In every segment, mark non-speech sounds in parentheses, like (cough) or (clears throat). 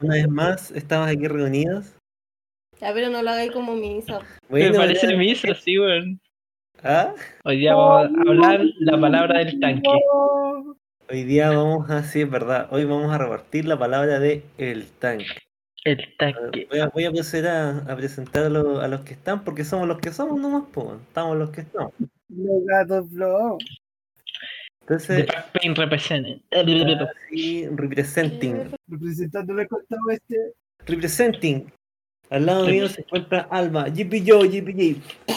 una vez más estamos aquí reunidos. Ya, pero no lo hagáis como misa. Me Bueno, parece ya- misa, sí, weón. ¿Ah? Hoy día vamos a hablar la palabra del tanque. Hoy día vamos a, sí, es verdad, hoy vamos a repartir la palabra de el tanque. El tanque. Voy a, voy a proceder a, a presentar a, los- a los que están, porque somos los que somos nomás, pues, estamos los que estamos. Los gatos The Entonces, Pac Pain represent. así, representing, Representando el costado este. representing. Al lado mío se encuentra Alma, Jippy Joe, Jippy J.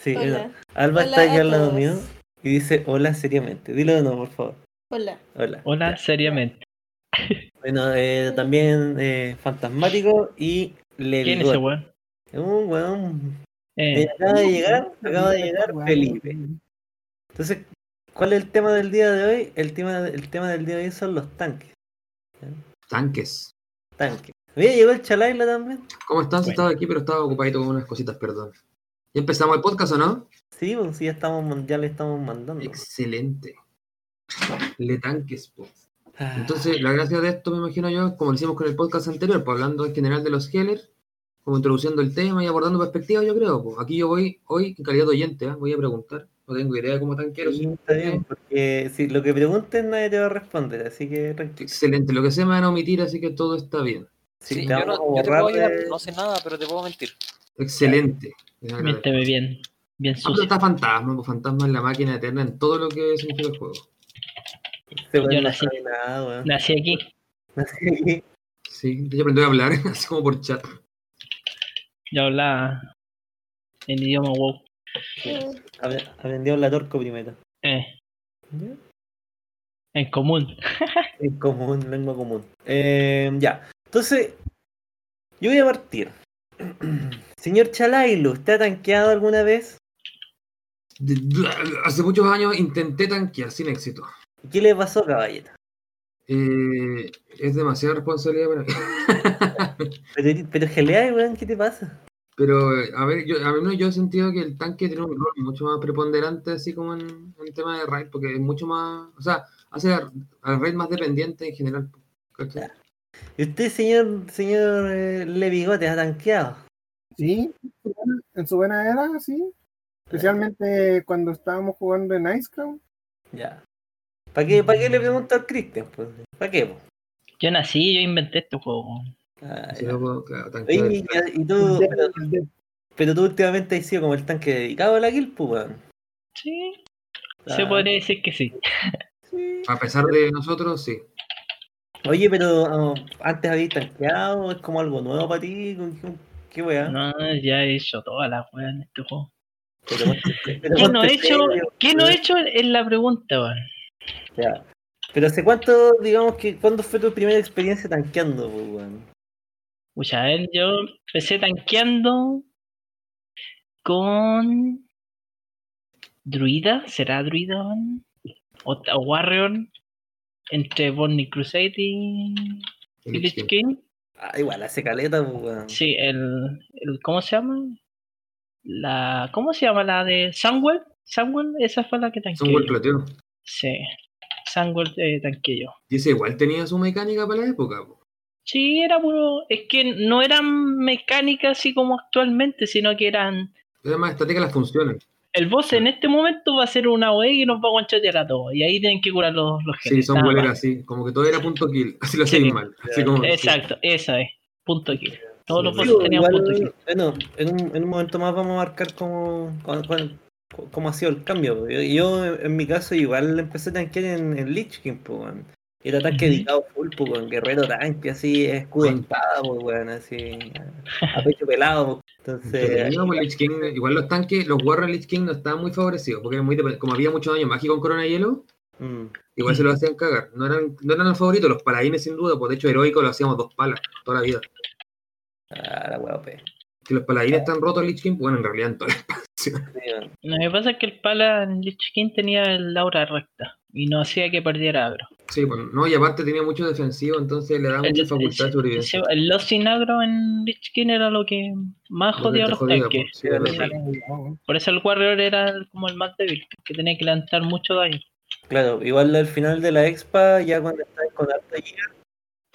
Sí, Hola. Hola está aquí al lado todos. mío y dice hola seriamente. Dilo de nuevo, por favor. Hola. Hola. Hola, seriamente. Bueno, eh, también eh, Fantasmático y Levi. ¿Quién es ese weón? Un weón. Eh, Eh, acaba de llegar, acaba de llegar Felipe. Entonces, ¿cuál es el tema del día de hoy? El tema, el tema del día de hoy son los tanques. Tanques. Tanques. Mira, llegó el Chalaila también. ¿Cómo estás? Bueno. Estaba aquí, pero estaba ocupadito con unas cositas, perdón. ¿Ya empezamos el podcast o no? Sí, pues sí, ya, estamos, ya le estamos mandando. Excelente. Le tanques, pues. Entonces, la gracia de esto, me imagino yo, como lo hicimos con el podcast anterior, pues hablando en general de los Heller, como introduciendo el tema y abordando perspectivas, yo creo. Pues. Aquí yo voy hoy en calidad de oyente, ¿ah? voy a preguntar. No tengo idea como tanquero. sí, sí. está bien, porque si lo que preguntes nadie te va a responder, así que tranquilo. Excelente. Lo que sé me van a omitir, así que todo está bien. Sí, Sí, te yo, no, yo te puedo ayudar, de- no sé nada, pero te puedo mentir. Excelente. Miénteme bien. Bien Ah, sucio. está fantasma, pues fantasma es la máquina eterna en todo lo que significa el juego. Este Yo nací. nada. Nací aquí. Nací aquí. Sí, de hecho aprendí a hablar, (laughs) así como por chat. Yo hablaba en idioma wow. Apre- Aprendió la torco primero. Eh, ¿Ya? en común. (laughs) En común, lengua común. Eh, ya. Entonces, yo voy a partir. (clears throat) Señor Chalailo, ¿usted ha tanqueado alguna vez? Hace muchos años intenté tanquear sin éxito. ¿Y ¿Qué le pasó, caballeta? Eh, es demasiada responsabilidad para mí. (laughs) Pero, pero gelea, weón, ¿qué te pasa? Pero, a ver, yo, a mí yo he sentido que el tanque tiene un rol mucho más preponderante, así como en, en el tema de raid, porque es mucho más. O sea, hace al al raid más dependiente en general. ¿cachai? ¿Y usted, señor, señor eh, Levigote, ha tanqueado? Sí, en su buena era, sí. Especialmente cuando estábamos jugando en Ice Crown. Ya. ¿Para qué, ¿Para qué le pregunto al Cristian? Pues? ¿Para qué? po? Yo nací, yo inventé este juego. Ah, claro, y, y tú, pero, tú últimamente has sido como el tanque dedicado a la kill, pues, weón. Sí, se Ah, podría decir que sí. sí. A pesar de nosotros, sí. Oye, pero ah, antes habías tanqueado, es como algo nuevo para ti, ¿Con ¿qué, qué weá? No, ya he hecho todas las weas en este juego. Pero ¿Qué no he hecho? ¿Qué no he hecho? Es la pregunta, weón. Ya. Pero hace cuánto, digamos que, ¿cuándo fue tu primera experiencia tanqueando, pues? Pucha, a ver, yo empecé tanqueando con Druida, ¿será Druida? O, o Warrior entre Bonnie Crusade y Lich King. Ah, igual, hace caleta, pues, weón. Sí, el, el ¿cómo se llama? La ¿cómo se llama la de Sunwell? Sunwell, esa fue la que tanqueé. Yo. plateo. Sí. Sunwell eh, tanqueé yo. Y ese igual tenía su mecánica para la época. po. Sí, era puro, es que no eran mecánicas así como actualmente, sino que eran Era más estática las funciones. El boss en este momento va a ser una OE y nos va a guanchotear a todos. Y ahí tienen que curar los, los Sí, son buenas así. Como que todo era punto kill. (laughs) Así lo Sí. hacían mal. Así como, Exacto, esa es. Punto kill. Todos los Sí, bosses tenían igual, punto kill. bueno, en un, en un momento más vamos a marcar cómo, cómo, cómo- cómo ha sido el cambio. Yo, yo, en mi caso, igual empecé a tanquear en, en Lich King, pues, Era tanque dedicado full, pues, con guerrero tanque, así, escudo Sí. espada, pues, así, a, pecho pelado, pues. Entonces, Lich King, igual los tanques, los Warren Lich King no estaban muy favorecidos, porque muy como había muchos daño mágico con Corona Hielo, mm, igual se lo hacían cagar. No eran, no eran los favoritos, los paladines sin duda, pues de hecho heroico lo hacíamos dos palas toda la vida. ah, la weá, Si los paladines están rotos Lich King, bueno, en realidad en toda la (laughs) expansión. Lo que pasa es que el pala en Lich King tenía el aura recta y no hacía que perdiera agro. Sí, bueno, no, y aparte tenía mucho defensivo, entonces le daba mucha facultad de el, sobrevivencia. el loss sin agro en Lich King era lo que más que jodía a los tanques. sí. Por eso el Warrior era como el más débil, que tenía que levantar mucho daño. Claro, igual al final de la expa, ya cuando estás con harta giga,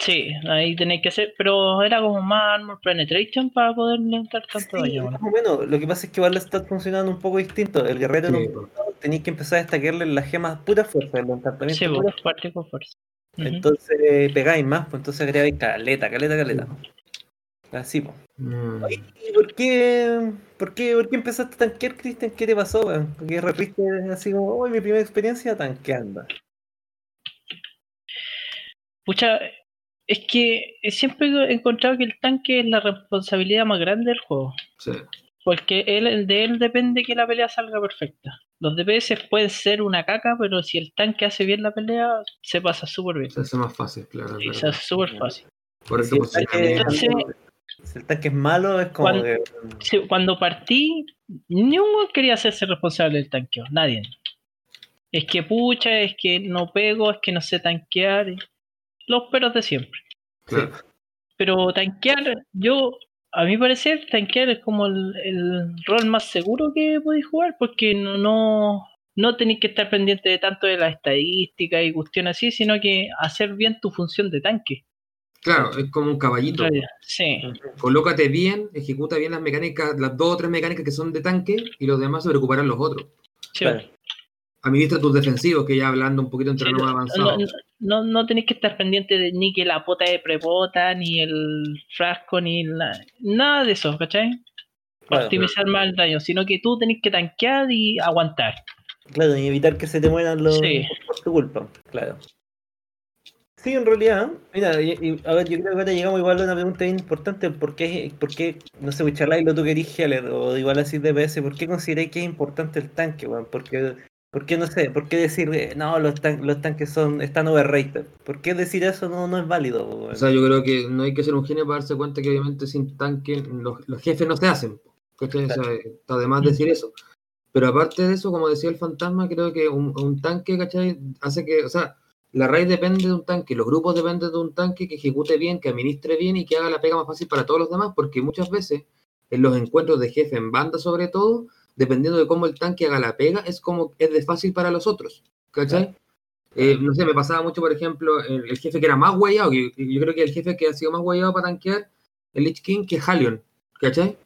Sí, ahí tenéis que hacer, pero era como más armor penetration para poder levantar tanto Sí, daño. más o menos. Lo que pasa es que igual está funcionando un poco distinto. El guerrero Sí, punto tenéis que empezar a destacarle las gemas pura fuerza, el encantamiento Sí, pura pues, parte con fuerza. Entonces eh, pegáis más, pues entonces agregáis caleta, caleta, caleta. Así, pues. Mm. ¿Y por qué, por qué, por qué empezaste a tanquear, Cristian? ¿Qué te pasó, weón? ¿Por qué repiste así como, uy, mi primera experiencia tanqueando? Pucha, es que siempre he encontrado que el tanque es la responsabilidad más grande del juego. Sí. Porque él, de él depende que la pelea salga perfecta. Los DPS pueden ser una caca, pero si el tanque hace bien la pelea, se pasa súper bien. Se hace más fácil, claro. Sí, claro. se hace súper fácil. Por Si eso el tanque, Entonces- si el tanque es malo, es como Cuando- que. Sí, cuando partí, ninguno quería hacerse responsable del tanqueo, nadie. Es que pucha, es que no pego, es que no sé tanquear. Los peros de siempre. Claro. Pero tanquear, yo, a mi parecer, tanquear es como el, el rol más seguro que podéis jugar, porque no, no, no tenéis que estar pendiente de tanto de las estadísticas y cuestiones así, sino que hacer bien tu función de tanque. Claro, es como un caballito. Sí, Colócate bien, ejecuta bien las mecánicas, las dos o tres mecánicas que son de tanque y los demás se preocuparán los otros. sí. Claro. Administra tus defensivos, que ya hablando un poquito en Sí, no, avanzado. no, no, no tenéis que estar pendiente de ni que la pota de prepota, ni el frasco, ni la- nada de eso, ¿cachai? Claro, Optimizar más el daño, sino que tú tenés que tanquear y aguantar. Claro, y evitar que se te mueran los Sí. por tu culpa, claro. Sí, en realidad, mira, y- y, a ver, yo creo que ahora llegamos igual a una pregunta bien importante, ¿por qué, por qué no sé, charláis lo tú querís Heller, o igual así DPS, ¿por qué consideráis que es importante el tanque, weón? Porque, ¿por qué no sé, por qué decir, eh, no, los, tan- los tanques son, están overrated? ¿Por qué decir eso no, no es válido? O sea, yo creo que no hay que ser un genio para darse cuenta que obviamente sin tanque los, los jefes no se hacen. ¿cachai? O sea, está de más decir eso. Pero aparte de eso, como decía el fantasma, creo que un, un tanque, ¿cachai? Hace que, o sea, la raíz depende de un tanque, los grupos dependen de un tanque que ejecute bien, que administre bien y que haga la pega más fácil para todos los demás, porque muchas veces en los encuentros de jefe en banda sobre todo, dependiendo de cómo el tanque haga la pega, es como es de fácil para los otros, ¿cachai? Eh, no sé, me pasaba mucho, por ejemplo, el, el jefe que era más guayado, que yo, creo que el jefe que ha sido más guayado para tanquear, el Lich King, que Halion, ¿cachai?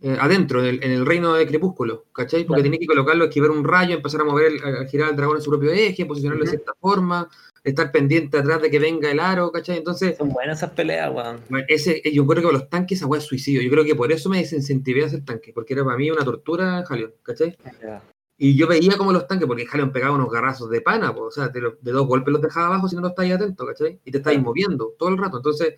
Eh, adentro, en el, en el reino de Crepúsculo, ¿cachai? Porque Claro. tenía que colocarlo, esquivar un rayo, empezar a mover, el- a, girar al dragón en su propio eje, posicionarlo de Ujú. cierta forma, estar pendiente atrás de que venga el aro, ¿cachai? Entonces, Son buenas esas peleas, weón. bueno, ese, yo creo que para los tanques esa weá es suicidio. Yo creo que por eso me desincentivé a hacer tanque, porque era para mí una tortura Halion, ¿cachai? Ya. Y yo veía como los tanques, porque Halion pegaba unos garrazos de pana, po, o sea, de, de dos golpes los dejaba abajo si no lo estáis atento, ¿cachai? Y te estáis moviendo todo el rato. Entonces,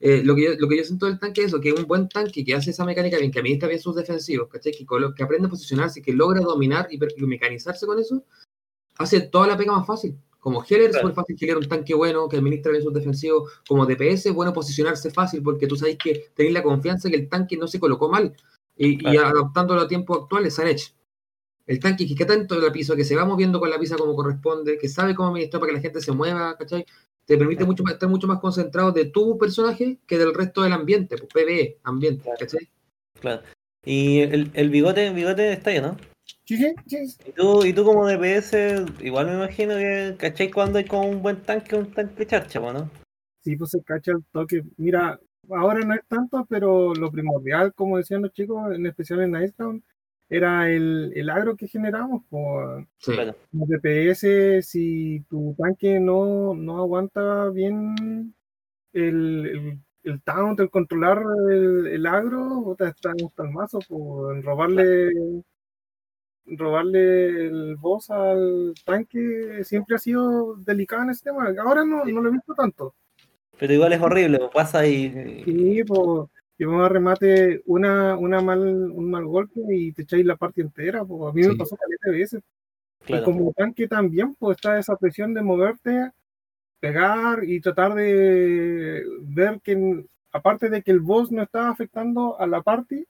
eh, lo, que yo, lo que yo siento del tanque es eso, que un buen tanque que hace esa mecánica bien, que administra bien sus defensivos, ¿cachai? Que, que aprende a posicionarse, que logra dominar y, y mecanizarse con eso, hace toda la pega más fácil. Como Heller es Claro. súper fácil Heller un tanque bueno, que administra bien sus defensivos. Como DPS, bueno posicionarse fácil, porque tú sabes que tenéis la confianza que el tanque no se colocó mal. Y, y Claro. adaptándolo a tiempos actuales, han hecho. El tanque que está dentro de la pista, que se va moviendo con la pista como corresponde, que sabe cómo administrar para que la gente se mueva, ¿cachai? Te permite mucho más, estar mucho más concentrado de tu personaje que del resto del ambiente, pues PvE, ambiente, Claro. ¿cachai? Claro. Y el, el bigote, el bigote está ahí, ¿no? Sí, sí, sí. Y tú, y tú como DPS, igual me imagino que, ¿cachai? Cuando hay como un buen tanque, un tanque charcha, ¿no? Sí, pues se cacha el toque. Mira, ahora no es tanto, pero lo primordial, como decían los chicos, en especial en Iceland, era el, el agro que generamos. Por, Sí. Como DPS, si tu tanque no, no aguanta bien el, el, el taunt, el controlar el, el agro, está el mazo, por robarle robarle el boss al tanque siempre ha sido delicado en ese tema. Ahora no, no lo he visto tanto. Pero igual es horrible, po, pasa y. Sí, pues, y vamos a remate una, una mal, un mal golpe y te echáis la parte entera. Pues, a mí me pasó caleta de veces. Claro. Y como tanque también, pues está esa presión de moverte, pegar y tratar de ver que, aparte de que el boss no está afectando a la party,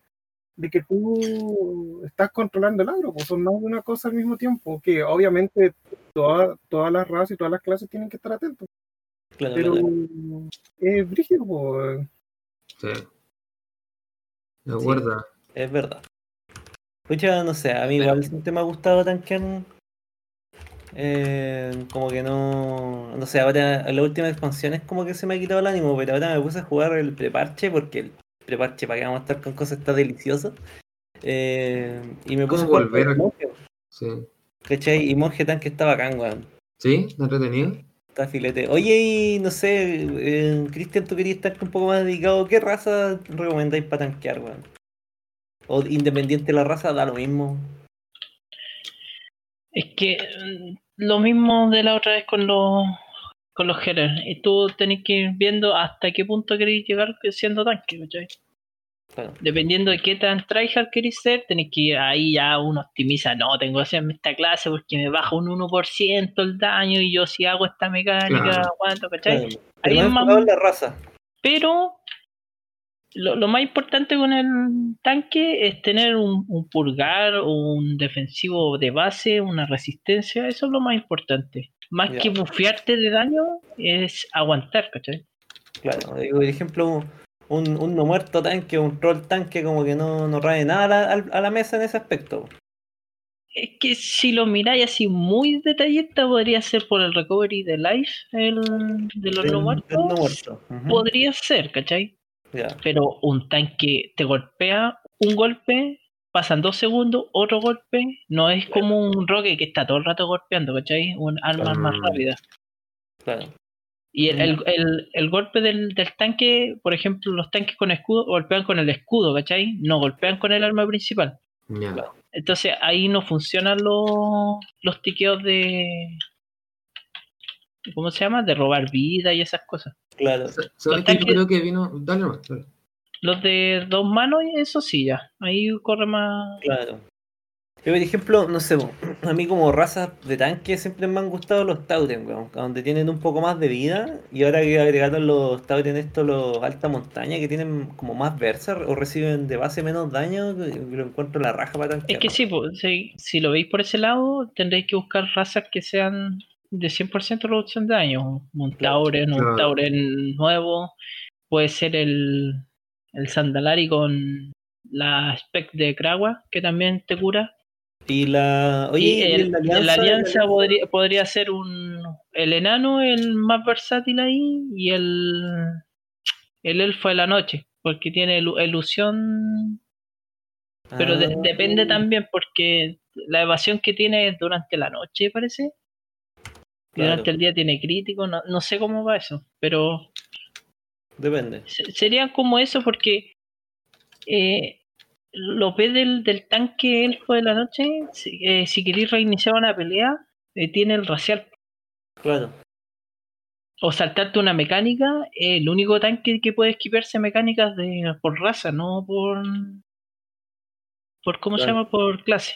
de que tú estás controlando el agro, pues son más de una cosa al mismo tiempo, que obviamente toda- todas las razas y todas las clases tienen que estar atentos, Claro, pero claro. es brígido, pues. Sí. De acuerdo. Es verdad. Pucha, no sé, a mí igual siempre me ha gustado tanquear Eh, como que no. No sé, ahora en la última expansión es como que se me ha quitado el ánimo, pero ahora me puse a jugar el preparche porque el preparche para que vamos a estar con cosas está delicioso. Eh, y me puse a ¿Cómo jugar con volver a- monje, Sí. ¿cachai? Y monje tanque está bacán, weón. ¿Sí? ¿Está entretenido? Está filete. Oye, y no sé, eh, Cristian, tú querías estar un poco más dedicado. ¿Qué raza recomendáis para tanquear, weón? O independiente de la raza, da lo mismo. Es que mm, lo mismo de la otra vez con los con los healers. Y tú tenés que ir viendo hasta qué punto queréis llegar siendo tanque, ¿cachai? Claro. Dependiendo de qué tan tryhard queréis ser, tenéis que ir ahí ya uno optimiza, no, tengo que hacerme esta clase porque me baja un 1% el daño y yo si hago esta mecánica, Claro. aguanto, ¿cachai? Claro. Ahí Pero es más más- enfocado en la raza. Pero lo, lo más importante con el tanque es tener un, un purgar, un defensivo de base, una resistencia, eso es lo más importante. Más Ya. que bufearte de daño, es aguantar, ¿cachai? Claro. Digo, Por ejemplo, un, un no muerto tanque, un troll tanque, como que no, no rae nada a la, a la mesa en ese aspecto. Es que si lo miráis así muy detallista, podría ser por el recovery de life el, de los Del- no muertos. no muerto. Ujú. Podría ser, ¿cachai? Pero un tanque te golpea un golpe, pasan dos segundos, otro golpe, no es como un roque que está todo el rato golpeando, ¿cachai? Un arma más Mm. rápida. Claro. Y el, Mm. el, el- el golpe del, del tanque, por ejemplo, los tanques con escudo golpean con el escudo, ¿cachai? No golpean con el arma principal. Entonces ahí no funcionan los, los tiqueos de. ¿Cómo se llama? De robar vida y esas cosas. Claro. ¿Sabes que yo creo que vino? Dale nomás, dale. Los de dos manos, eso sí, ya. Ahí corre más. Claro. Yo, por ejemplo, no sé, (clears throat) a mí como razas de tanque siempre me han gustado los Tauren, weón, donde tienen un poco más de vida. Y ahora que agregaron los Tauren estos, los alta montaña, que tienen como más versa o reciben de base menos daño, lo encuentro la raja para tanquear. Es que sí, pues, si, si lo veis por ese lado, tendréis que buscar razas que sean de 100% reducción de daño. Un Claro, Tauren, un. Tauren nuevo. Puede ser el, el Sandalari con la spec de Krawa, que también te cura. Y la. Oye, y el, la alianza, alianza podría, podría ser un el enano el más versátil ahí y el el elfo de la noche porque tiene ilusión pero de- Ah, depende también porque la evasión que tiene es durante la noche parece Claro. durante el día tiene crítico no, no sé cómo va eso pero Depende. se- sería como eso porque eh, lo ve del, del tanque elfo de la noche si, eh, si queréis reiniciar una pelea eh, tiene el racial Claro. o saltarte una mecánica, eh, el único tanque que puede esquivarse mecánicas de por raza, no por por cómo se llama por clase.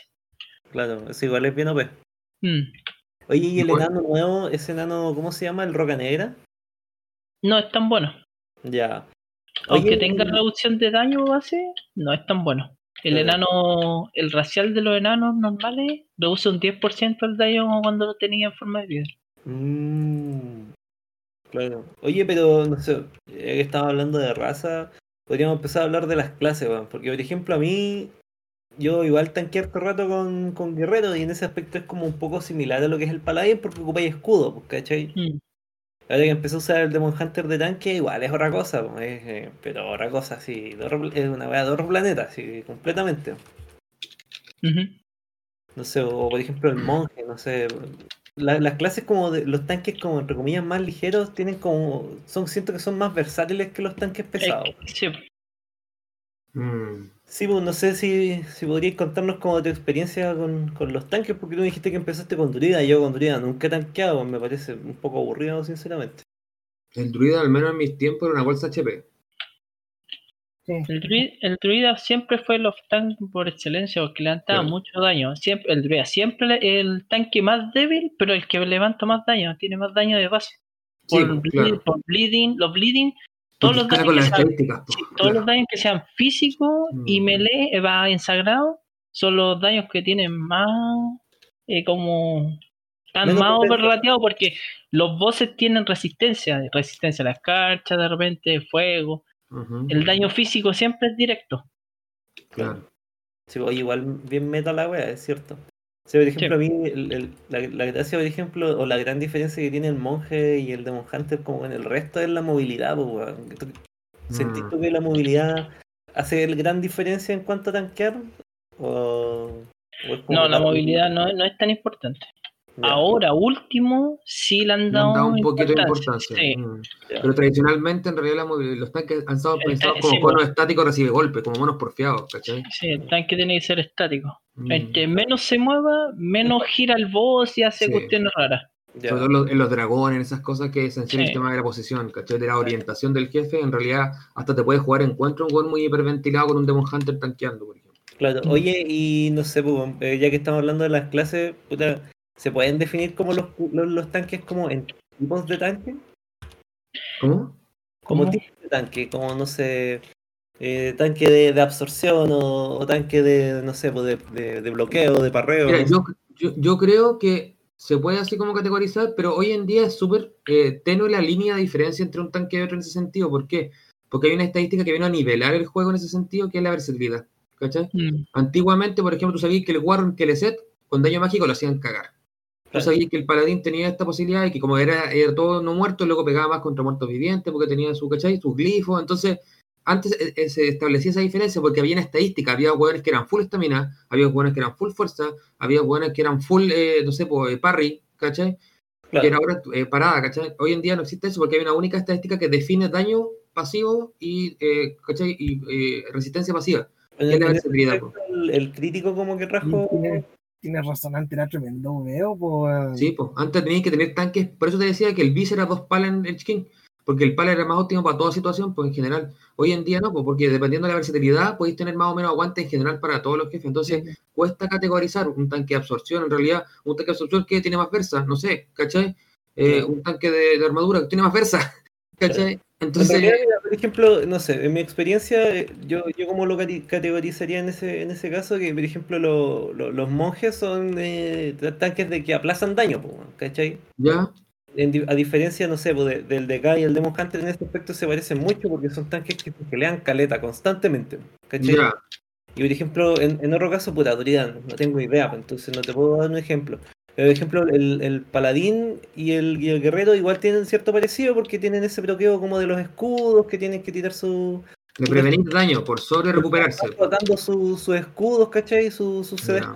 Claro. Es igual, es bien OP. Mm. Oye, ¿y el Bueno. enano nuevo, ese enano, ¿cómo se llama? ¿El Roca Negra? No es tan bueno. Ya. Aunque Oye, tenga reducción de daño base, no es tan bueno. El enano, el racial de los enanos normales, reduce un 10% el daño cuando lo tenía en forma de vida. Mm, claro. Oye, pero no sé, ya que estaba hablando de raza, podríamos empezar a hablar de las clases, weón. Porque, por ejemplo, a mí, yo igual tanqueé harto rato con, con guerrero y en ese aspecto es como un poco similar a lo que es el paladín porque ocupáis escudo, pues, ¿cachai? Mm. Ahora que empecé a usar el Demon Hunter de tanque, igual es otra cosa, es, eh, pero otra cosa, sí, es una weá de otro planeta, sí, completamente. No sé, o por ejemplo el monje, no sé. la- las clases como de los tanques como entre comillas más ligeros tienen como. son siento que son más versátiles que los tanques Es pesados. sí, Mm. Sí, pues no sé si, si podrías contarnos como tu experiencia con, con los tanques, porque tú me dijiste que empezaste con Druida, y yo con Druida nunca he tanqueado, me parece un poco aburrido, sinceramente. El druida, al menos en mis tiempos, era una bolsa HP. El druida, el druida siempre fue el off-tank por excelencia porque levantaba mucho daño. Siempre, el druida siempre le- el tanque más débil, pero el que levanta más daño, tiene más daño de base. Sí, Por, pues, bleed- claro. por bleeding, los bleeding, todos los daños con que las sean, estadísticas. pues, sí, todos los claro. daños que sean físicos y Mm. melee va en sagrado son los daños que tienen más eh, como están Menos más overrateados porque los bosses tienen resistencia, resistencia a la escarcha, de repente fuego. El daño físico siempre es directo. Claro. Sí, oye, igual bien meta la wea, es cierto. O sea, por ejemplo, a mí el- el- la, la gracia, por ejemplo, o la gran diferencia que tiene el monje y el Demon Hunter como en el resto es la movilidad, pues, weón. ¿Tú- ¿Sentís Mm. tú que la movilidad hace el gran diferencia en cuanto a tanquear? ¿O, o es como No, la movilidad no, no es tan importante. Ahora, último, sí le han Le han dado, un poquito de importancia. Sí, Mm. Pero tradicionalmente, en realidad, la movilidad- los tanques han estado El pensados ta- como sí, conos estáticos recibe golpes, como monos porfiados, ¿cachai? sí, el tanque tiene que ser estático. Mm. Entre menos se mueva, menos gira el boss y hace Sí. cuestiones raras. ya. Sobre todo en los, en los dragones, en esas cosas que el Sí. tema de la posición, ¿cachai? De la orientación del jefe, en realidad hasta te puedes jugar encuentro un gol muy hiperventilado con un Demon Hunter tanqueando, por ejemplo. Claro, Mm. oye, y no sé, pues, eh, ya que estamos hablando de las clases, puta, ¿se pueden definir como los, los, los tanques como en tipos de tanque? ¿Cómo? Como ¿Cómo? tipos de tanque, como no sé, eh, tanque de, de absorción o, o tanque de, no sé, pues, de, de, de bloqueo, de parreo. Mira, no sé. yo, yo, yo creo que se puede así como categorizar, pero hoy en día es súper eh, tenue la línea de diferencia entre un tanque y otro en ese sentido. ¿Por qué? Porque hay una estadística que viene a nivelar el juego en ese sentido, que es la versatilidad. ¿Cachai? Mm, Antiguamente, por ejemplo, tú sabías que el Warren que le set con daño mágico lo hacían cagar. Tú sabías que el paladín tenía esta posibilidad y que como era, era todo no muerto, luego pegaba más contra muertos vivientes porque tenía su, ¿cachai? sus glifos. Entonces, antes eh, eh, se establecía esa diferencia porque había una estadística. Había jugadores que eran full estamina, había jugadores que eran full fuerza, había jugadores que eran full, eh, no sé, pues, parry, ¿cachai? Claro. Que era ahora eh, parada, ¿cachai? Hoy en día no existe eso porque hay una única estadística que define daño pasivo y, eh, ¿cachai? y eh, resistencia pasiva. Es el- la versatilidad, el, el crítico como que rajo. Tienes, tienes razón, antes era tremendo veo, pues. Sí, pues antes tenías que tener tanques, por eso te decía que el bis era dos palas en Edge King, porque el pala era más óptimo para toda situación, pues en general. Hoy en día no, pues porque dependiendo de la versatilidad podéis tener más o menos aguante en general para todos los jefes. Entonces cuesta categorizar un tanque de absorción, en realidad, un tanque de absorción que tiene más versa, no sé, ¿cachai? Eh, un tanque de, de armadura que tiene más versa, (laughs) ¿cachai? En Entonces, realidad, por ejemplo, no sé, en mi experiencia, eh, yo, yo como lo categorizaría en ese, en ese caso, que por ejemplo lo- lo- los monjes son eh, tanques de que aplazan daño, ¿cachai? ya, En a diferencia, no sé, de- del DK y el Demon Hunter en este aspecto se parecen mucho porque son tanques que se pelean caleta constantemente, ¿cachai? Y por ejemplo, en, en otro caso, puta, autoridad, no tengo idea, pues, entonces no te puedo dar un ejemplo. Pero, por ejemplo, el, el paladín y el, y el guerrero igual tienen cierto parecido porque tienen ese bloqueo como de los escudos que tienen que tirar su. de prevenir daño por sobre recuperarse. Tocando su- sus escudos, ¿cachai? Sus su Ya.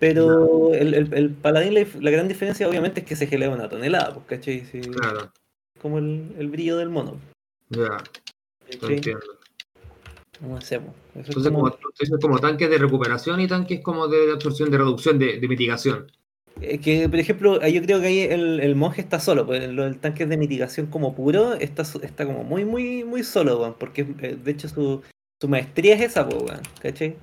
Pero el, el, el paladín, la, gran diferencia obviamente es que se gelea una tonelada, pues, ¿cachai? Sí, Claro, Como el, el brillo del mono. ya, entiendo. No sé, pues, es Entonces, como- como, entonces, como tanques de recuperación y tanques como de absorción, de reducción, de, de mitigación. Eh, Que, por ejemplo, yo creo que ahí el, el monje está solo, pues el, el tanque de mitigación como puro está, está como muy, muy, muy solo, weón, porque eh, de hecho su, su maestría es esa, pues, weón, ¿cachai?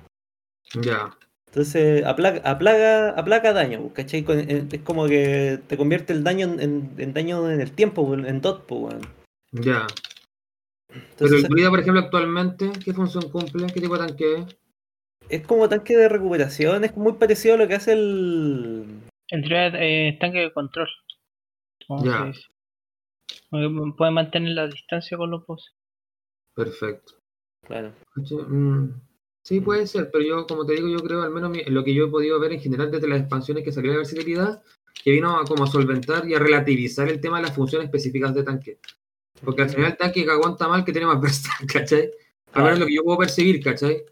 Ya, Entonces aplaca, aplaga, aplaca daño, pues, ¿cachai? Es como que te convierte el daño en, en- en daño en el tiempo, weón, en dot, pues, weón. ya. Pero el druida, por ejemplo, actualmente, ¿qué función cumple? ¿Qué tipo de tanque es? es como tanque de recuperación, es muy parecido a lo que hace el... El druida eh, tanque de control. ¿Cómo Ya. Porque Puede mantener la distancia con los bosses. Perfecto. Claro. ¿Cachai? Mm, Sí, puede ser, pero yo, como te digo, yo creo, al menos mi- lo que yo he podido ver en general desde las expansiones que salió de versatilidad, que vino a como a solventar y a relativizar el tema de las funciones específicas de tanque. Porque al final el tanque que aguanta mal que tiene más versa, (laughs) ¿cachai? Al menos lo que yo puedo percibir, ¿cachai?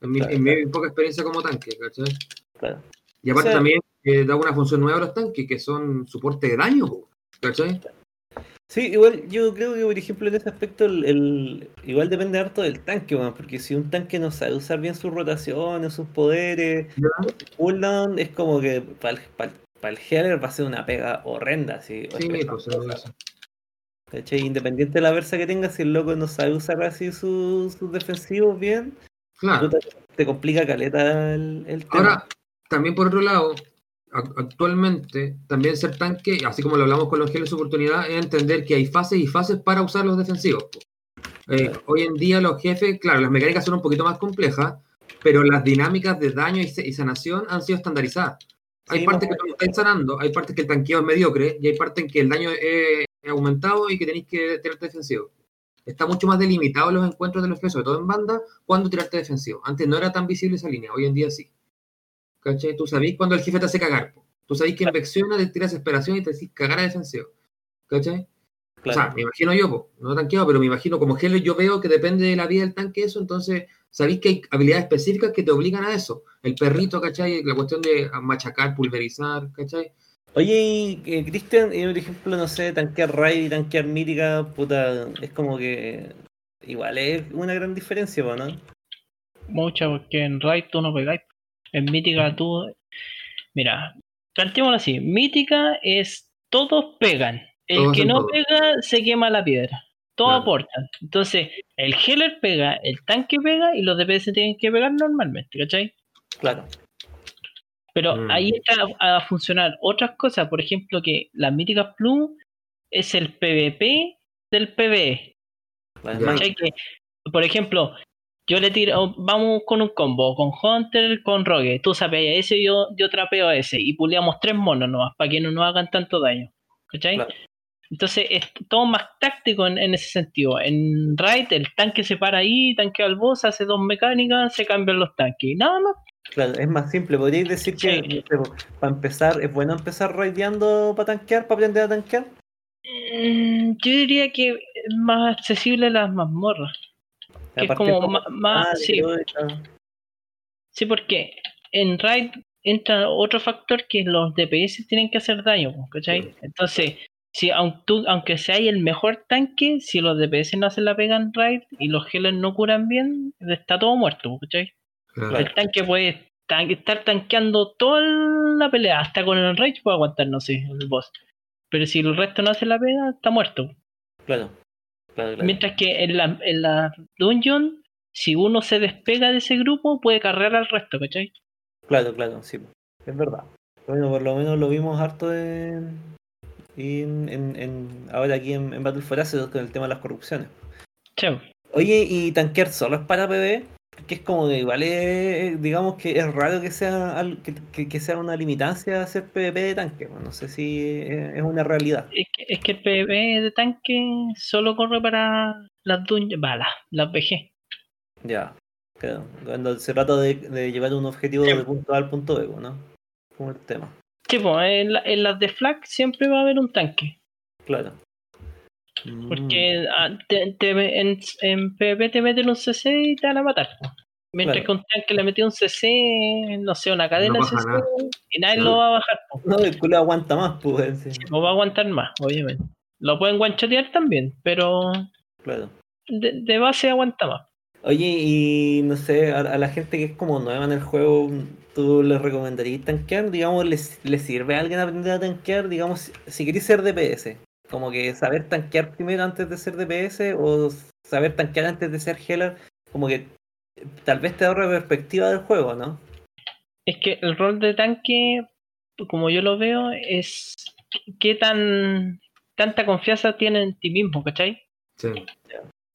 En mi, Claro, en mi poca experiencia como tanque, ¿cachai? Claro. Y aparte O sea- también eh, da una función nueva a los tanques, que son soporte de daño, ¿cachai? Sí, igual yo creo que, por ejemplo, en ese aspecto, el, el- igual depende harto del tanque, weón, porque si un tanque no sabe usar bien sus rotaciones, sus poderes, cooldown, es como que para el, healer va a ser una pega horrenda. Sí, espantosa, pues. Independiente de la versa que tenga, si el loco no sabe usar así sus, sus defensivos bien, Claro. te complica caleta el, el tema. Ahora, también por otro lado, actualmente, también ser tanque, así como lo hablamos con los geles de oportunidad, es entender que hay fases y fases para usar los defensivos. Eh. Hoy en día los jefes, claro, las mecánicas son un poquito más complejas, pero las dinámicas de daño y, sanación han sido estandarizadas. Hay Sí, partes más que tú no estáis sanando, hay partes que el tanqueo es mediocre y hay partes en que el daño es aumentado y que tenéis que tirarte defensivo. Está mucho más delimitado los encuentros de los jefes, sobre todo en banda, cuando tirarte defensivo. Antes no era tan visible esa línea, hoy en día sí. ¿Cachai? Tú sabés cuando el jefe te hace cagar, po. Tú sabés que infecciona, te tira desesperación y te decís cagar a defensivo, ¿cachai? O sea, me imagino yo, po, no tanqueado, pero me imagino como Heller yo veo que depende de la vida del tanque eso, entonces sabéis que hay habilidades específicas que te obligan a eso. El perrito, ¿cachai? La cuestión de machacar, pulverizar, ¿cachai? Oye, y eh, Cristian, y por ejemplo, no sé, tanquear raid y tanquear mítica, puta, es como que igual es una gran diferencia, ¿no? Mucha, porque en Raid tú no pegáis. En Mítica tú. Mira, planteémoslo así: Mítica es todos pegan. El Todos que no todo. pega se quema la piedra. Todos Claro. aportan. Entonces, el healer pega, el tanque pega y los DPS tienen que pegar normalmente, ¿cachai? Claro. Pero Mm. ahí está a funcionar otras cosas, por ejemplo, que la Mítica Plus es el PvP del PvE. Claro, Ya. man, ¿Cachai? Que, por ejemplo, yo le tiro, vamos con un combo, con Hunter, con Rogue, tú sabes a ese, yo, yo trapeo a ese, y puleamos tres monos nomás, para que no nos hagan tanto daño. ¿Cachai? Claro. Entonces es todo más táctico en, en ese sentido. En Raid el tanque se para ahí, tanquea al boss, hace dos mecánicas, se cambian los tanques. Y nada más. claro, es más simple. Podríais decir que, para empezar, ¿es bueno empezar raideando para tanquear, para aprender a tanquear? Mm, yo diría que es más accesible a las mazmorras. Que es como más, sí, Sí, porque en Raid entra otro factor que los DPS tienen que hacer daño, ¿cachai? Sí. Entonces, si aun tú, aunque sea el mejor tanque, si los DPS no hacen la pega en Raid y los healers no curan bien, está todo muerto, ¿cachai? Claro. El tanque puede tan- estar tanqueando toda la pelea, hasta con el Rage puede aguantar, no sé, el boss. Pero si el resto no hace la pega, está muerto. Claro. Claro, claro. Mientras que en la, en la dungeon, si uno se despega de ese grupo, puede cargar al resto, ¿cachai? Claro, claro, sí. Es verdad. Bueno, por lo menos lo vimos harto en, en, en- en- ahora aquí en, Battle for Azeroth con el tema de las corrupciones. Chao. Oye, ¿y tanquear solo es para PvE? Que es como que igual es, digamos que es raro que sea que, que- sea una limitancia hacer PvP de tanque. pues, No sé si es, una realidad. Es que, es que el PvP de tanque solo corre para las dungeons, va, las, BG. Ya, claro. Cuando se trata de, de llevar un objetivo Sí. de punto A al punto B, pues, ¿no? Como el tema. Sí, pues, en, la- en las de flag siempre va a haber un tanque. Claro. Porque ah, te- te- en, en PvP te meten un CC y te van a matar. Mientras Claro. que un tanque le metió un CC, no sé, una cadena No CC, nada. y nadie No. lo va a bajar. po. Mm. No, el culo aguanta más, pues. sí. No va a aguantar más, obviamente. Lo pueden guanchotear también, pero Claro. de, de base aguanta más. Oye, y no sé, a, a la gente que es como nueva en el juego, ¿tú les recomendarías tanquear? Digamos, ¿les, les sirve a alguien aprender a tanquear? Digamos, si, si queréis ser DPS, como que saber tanquear primero antes de ser DPS o saber tanquear antes de ser healer, como que tal vez te ahorre perspectiva del juego, ¿no? Es que el rol de tanque, como yo lo veo, es qué tan tanta confianza tiene en ti mismo, ¿cachai? Sí.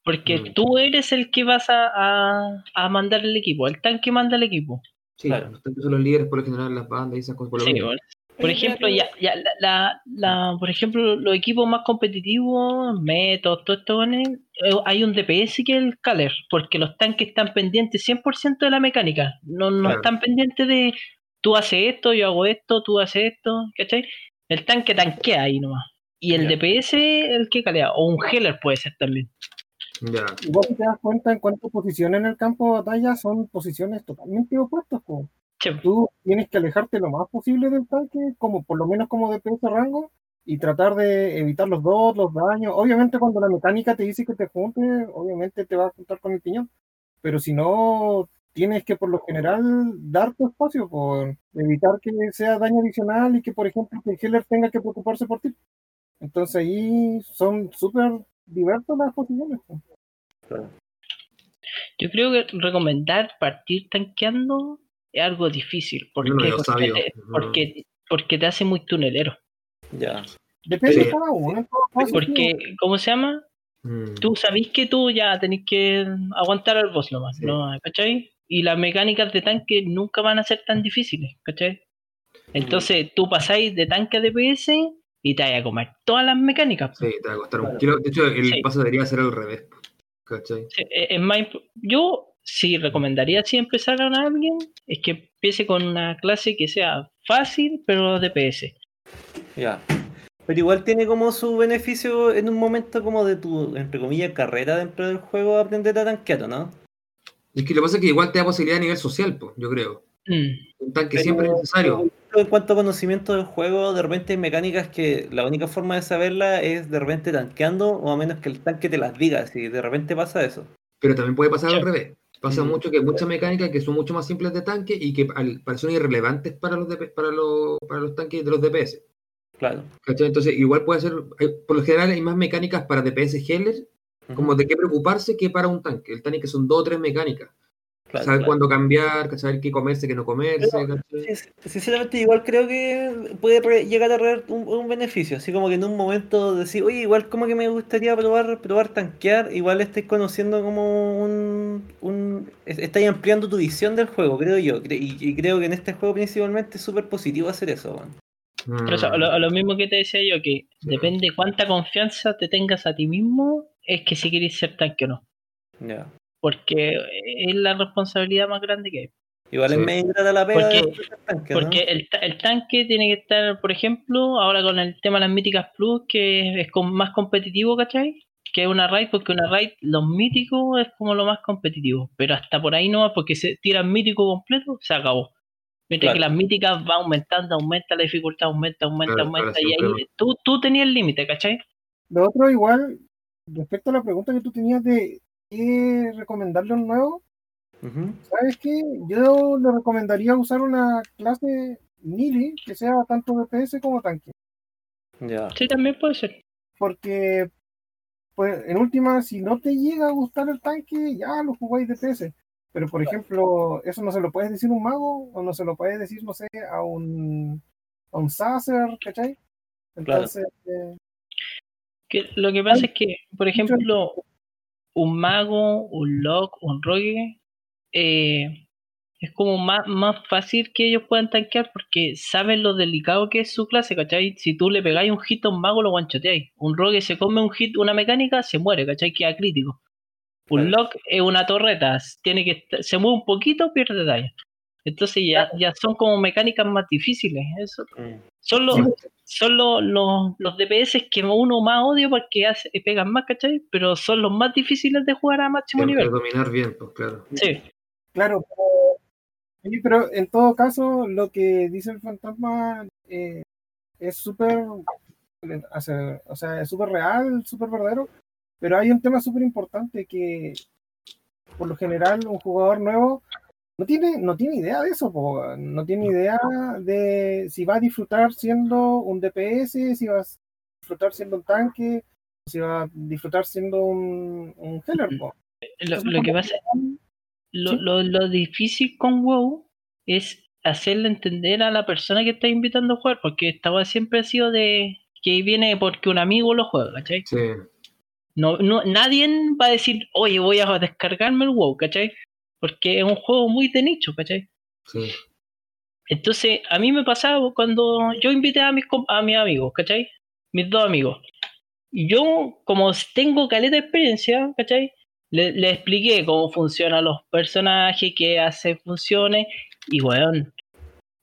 Porque Mm. tú eres el que vas a, a, a mandar el equipo, el tanque manda el equipo. Sí, Claro. los tanques son los líderes por lo general en las bandas y esas cosas. Por lo Sí, mismo. Por ejemplo, ya, ya la, la- la- por ejemplo, los equipos más competitivos, Metos, todo esto, eh, hay un DPS que es el Caler, porque los tanques están pendientes 100% de la mecánica, no, no Claro. están pendientes de tú haces esto, yo hago esto, tú haces esto, ¿cachai? El tanque tanquea ahí nomás. Y el Ya. DPS el que calea, o un healer puede ser también. Ya. Igual si te das cuenta en cuanto a posiciones en el campo de batalla son posiciones totalmente opuestas. po. Tú tienes que alejarte lo más posible del tanque, como por lo menos como de ese rango, y tratar de evitar los dos, los daños. Obviamente cuando la mecánica te dice que te junte, obviamente te va a juntar con el piñón. Pero si no, tienes que por lo general dar tu espacio, por evitar que sea daño adicional y que por ejemplo que el healer tenga que preocuparse por ti. Entonces ahí son súper diversas las posiciones. Yo creo que recomendar partir tanqueando es algo difícil. Porque, sabio. te, No. porque, porque te hace muy tunelero. Ya. Depende Sí. de cada uno. Porque, ¿cómo se llama? Mm. Tú sabés que tú ya tenés que aguantar al boss nomás, Sí. ¿no? ¿cachai? Y las mecánicas de tanque nunca van a ser tan difíciles, ¿cachai? Entonces tú pasáis de tanque a DPS y te vas a comer todas las mecánicas. Sí, te va a costar un Claro. kilo. De hecho, el Sí. paso debería ser al revés. ¿Cachai? Sí, Es es más, yo si recomendaría si empezar a alguien, es que empiece con una clase que sea fácil, pero DPS. Ya. Pero igual tiene como su beneficio en un momento como de tu, entre comillas, carrera dentro del juego aprender a tanquear, ¿o ¿no? Es que lo que pasa es que igual te da posibilidad a nivel social, pues, yo creo. Mm. Un tanque Pero- siempre es necesario. En cuanto a conocimiento del juego, de repente hay mecánicas que la única forma de saberla es de repente tanqueando o a menos que el tanque te las diga, si de repente pasa eso. Pero también puede pasar al revés. Pasa Mm. mucho que muchas mecánicas que son mucho más simples de tanque y que al- parecen irrelevantes para los, DP para los, para los tanques de los DPS. Claro. ¿cachai? Entonces, igual puede ser, hay- por lo general hay más mecánicas para DPS Heller, como de qué preocuparse que para un tanque. El tanque son dos o tres mecánicas. Claro, saber claro. cuándo cambiar, saber qué comerse, qué no comerse. Pero- Sinceramente, igual creo que puede llegar a traer un, un beneficio. Así como que en un momento decir, oye, igual como que me gustaría probar, probar tanquear, igual estáis conociendo como un. un es- estáis ampliando tu visión del juego, creo yo. Y, y creo que en este juego principalmente es súper positivo hacer eso. Pero eso, Mm. lo, lo mismo que te decía yo, que depende cuánta confianza te tengas a ti mismo, es que si quieres ser tanque o no. Ya. Porque es la responsabilidad más grande que hay. Igual Sí. es medio la pega Porque- de ser tanque, ¿no? Porque el, ta- el tanque tiene que estar, por ejemplo, ahora con el tema de las míticas plus, que es con- más competitivo, ¿cachai? Que una raid, porque una raid, los míticos es como lo más competitivo. Pero hasta por ahí no, porque se tiran mítico completo, se acabó. Mientras que las míticas va aumentando, aumenta la dificultad, aumenta, aumenta, Claro, aumenta. y ahí tú, tú tenías el límite, ¿cachai? Lo otro, igual, respecto a la pregunta que tú tenías de qué recomendarle un nuevo. ¿sabes qué? Yo le recomendaría usar una clase Nili que sea tanto DPS como tanque. Ya. Sí, también puede ser. Porque, pues, en última, si no te llega a gustar el tanque, ya lo jugáis DPS. Pero, por ejemplo, eso no se lo puedes decir a un mago, o no se lo puedes decir, no sé, a un, a un Sacer, ¿cachai? Claro. Entonces, eh, Que lo que pasa es que, por ejemplo, un mago, un lock, un rogue, eh, es como más, más fácil que ellos puedan tanquear porque saben lo delicado que es su clase, ¿cachai? Si tú le pegáis un hit a un mago, lo guanchoteáis. Un rogue se come un hit, una mecánica, se muere, ¿cachai? Queda crítico. Un lock es una torreta, tiene que se mueve un poquito, pierde daño. Entonces ya, ya son como mecánicas más difíciles. Eso. Mm. Son los, Sí. son los, los, los DPS que uno más odia porque hace, pegan más, ¿cachai? Pero son los más difíciles de jugar a máximo Siempre nivel. dominar bien, pues claro. Sí, Claro, pero, en todo caso, lo que dice el fantasma eh, es súper, o sea, o sea, es súper real, súper verdadero, pero hay un tema súper importante que, por lo general, un jugador nuevo no tiene, no tiene idea de eso, po, no tiene idea de si va a disfrutar siendo un DPS, si va a disfrutar siendo un tanque, si va a disfrutar siendo un, un healer. po. lo, lo que pasa, lo, Sí. lo, lo difícil con WoW es hacerle entender a la persona que está invitando a jugar, porque esta weá siempre ha sido de que viene porque un amigo lo juega, ¿cachai? Sí. No, no, nadie va a decir, oye, voy a descargarme el WoW, ¿cachai? Porque es un juego muy de nicho, ¿cachai? Sí. Entonces, a mí me pasaba cuando yo invité a mis, a mis amigos, ¿cachai? Mis dos amigos. Y yo, como tengo caleta de experiencia, ¿cachai? Le, le expliqué cómo funcionan los personajes, qué hace funciones. Y, weón,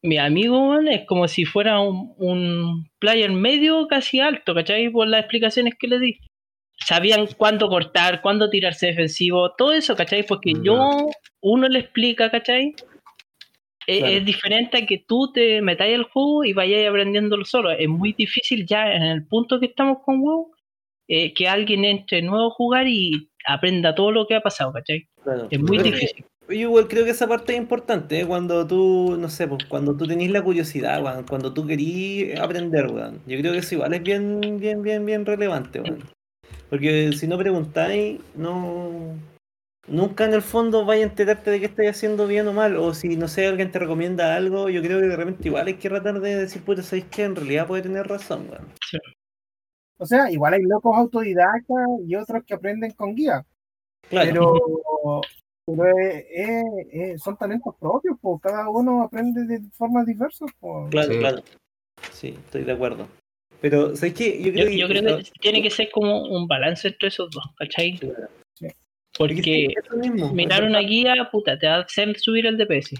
mi amigo, weón, es como si fuera un, un player medio casi alto, ¿cachai? Por las explicaciones que le di. Sabían cuándo cortar, cuándo tirarse defensivo, todo eso, ¿cachai? Porque Ya. yo, uno le explica, ¿cachai? Es, Claro. es diferente a que tú te metáis al juego y vayáis aprendiéndolo solo. Es muy difícil ya en el punto que estamos con WoW eh, que alguien entre nuevo a jugar y aprenda todo lo que ha pasado, ¿cachai? Claro. Es muy Pero difícil. Yo igual creo que esa parte es importante, ¿eh? cuando tú, no sé, pues, cuando tú tenés la curiosidad, weón, cuando tú querís aprender, weón. Yo creo que eso igual es bien, bien, bien, bien relevante, weón. Porque si no preguntáis, no... Nunca en el fondo vais a enterarte de que estáis haciendo bien o mal, o si, no sé, alguien te recomienda algo, yo creo que de repente igual hay que tratar de decir, puta, ¿sabéis que En realidad puede tener razón, weón. O sea, igual hay locos autodidactas y otros que aprenden con guía, Claro, pero, (laughs) pero eh, eh, eh, son talentos propios, pues cada uno aprende de formas diversas. po. claro, Sí. claro. Sí, estoy de acuerdo. Pero, ¿sabéis qué? Yo creo Yo, que... yo creo que tiene que ser como un balance entre esos dos, ¿cachai? Claro. Sí. Porque mismo, mirar una guía, puta, te va a hacer subir el DPS.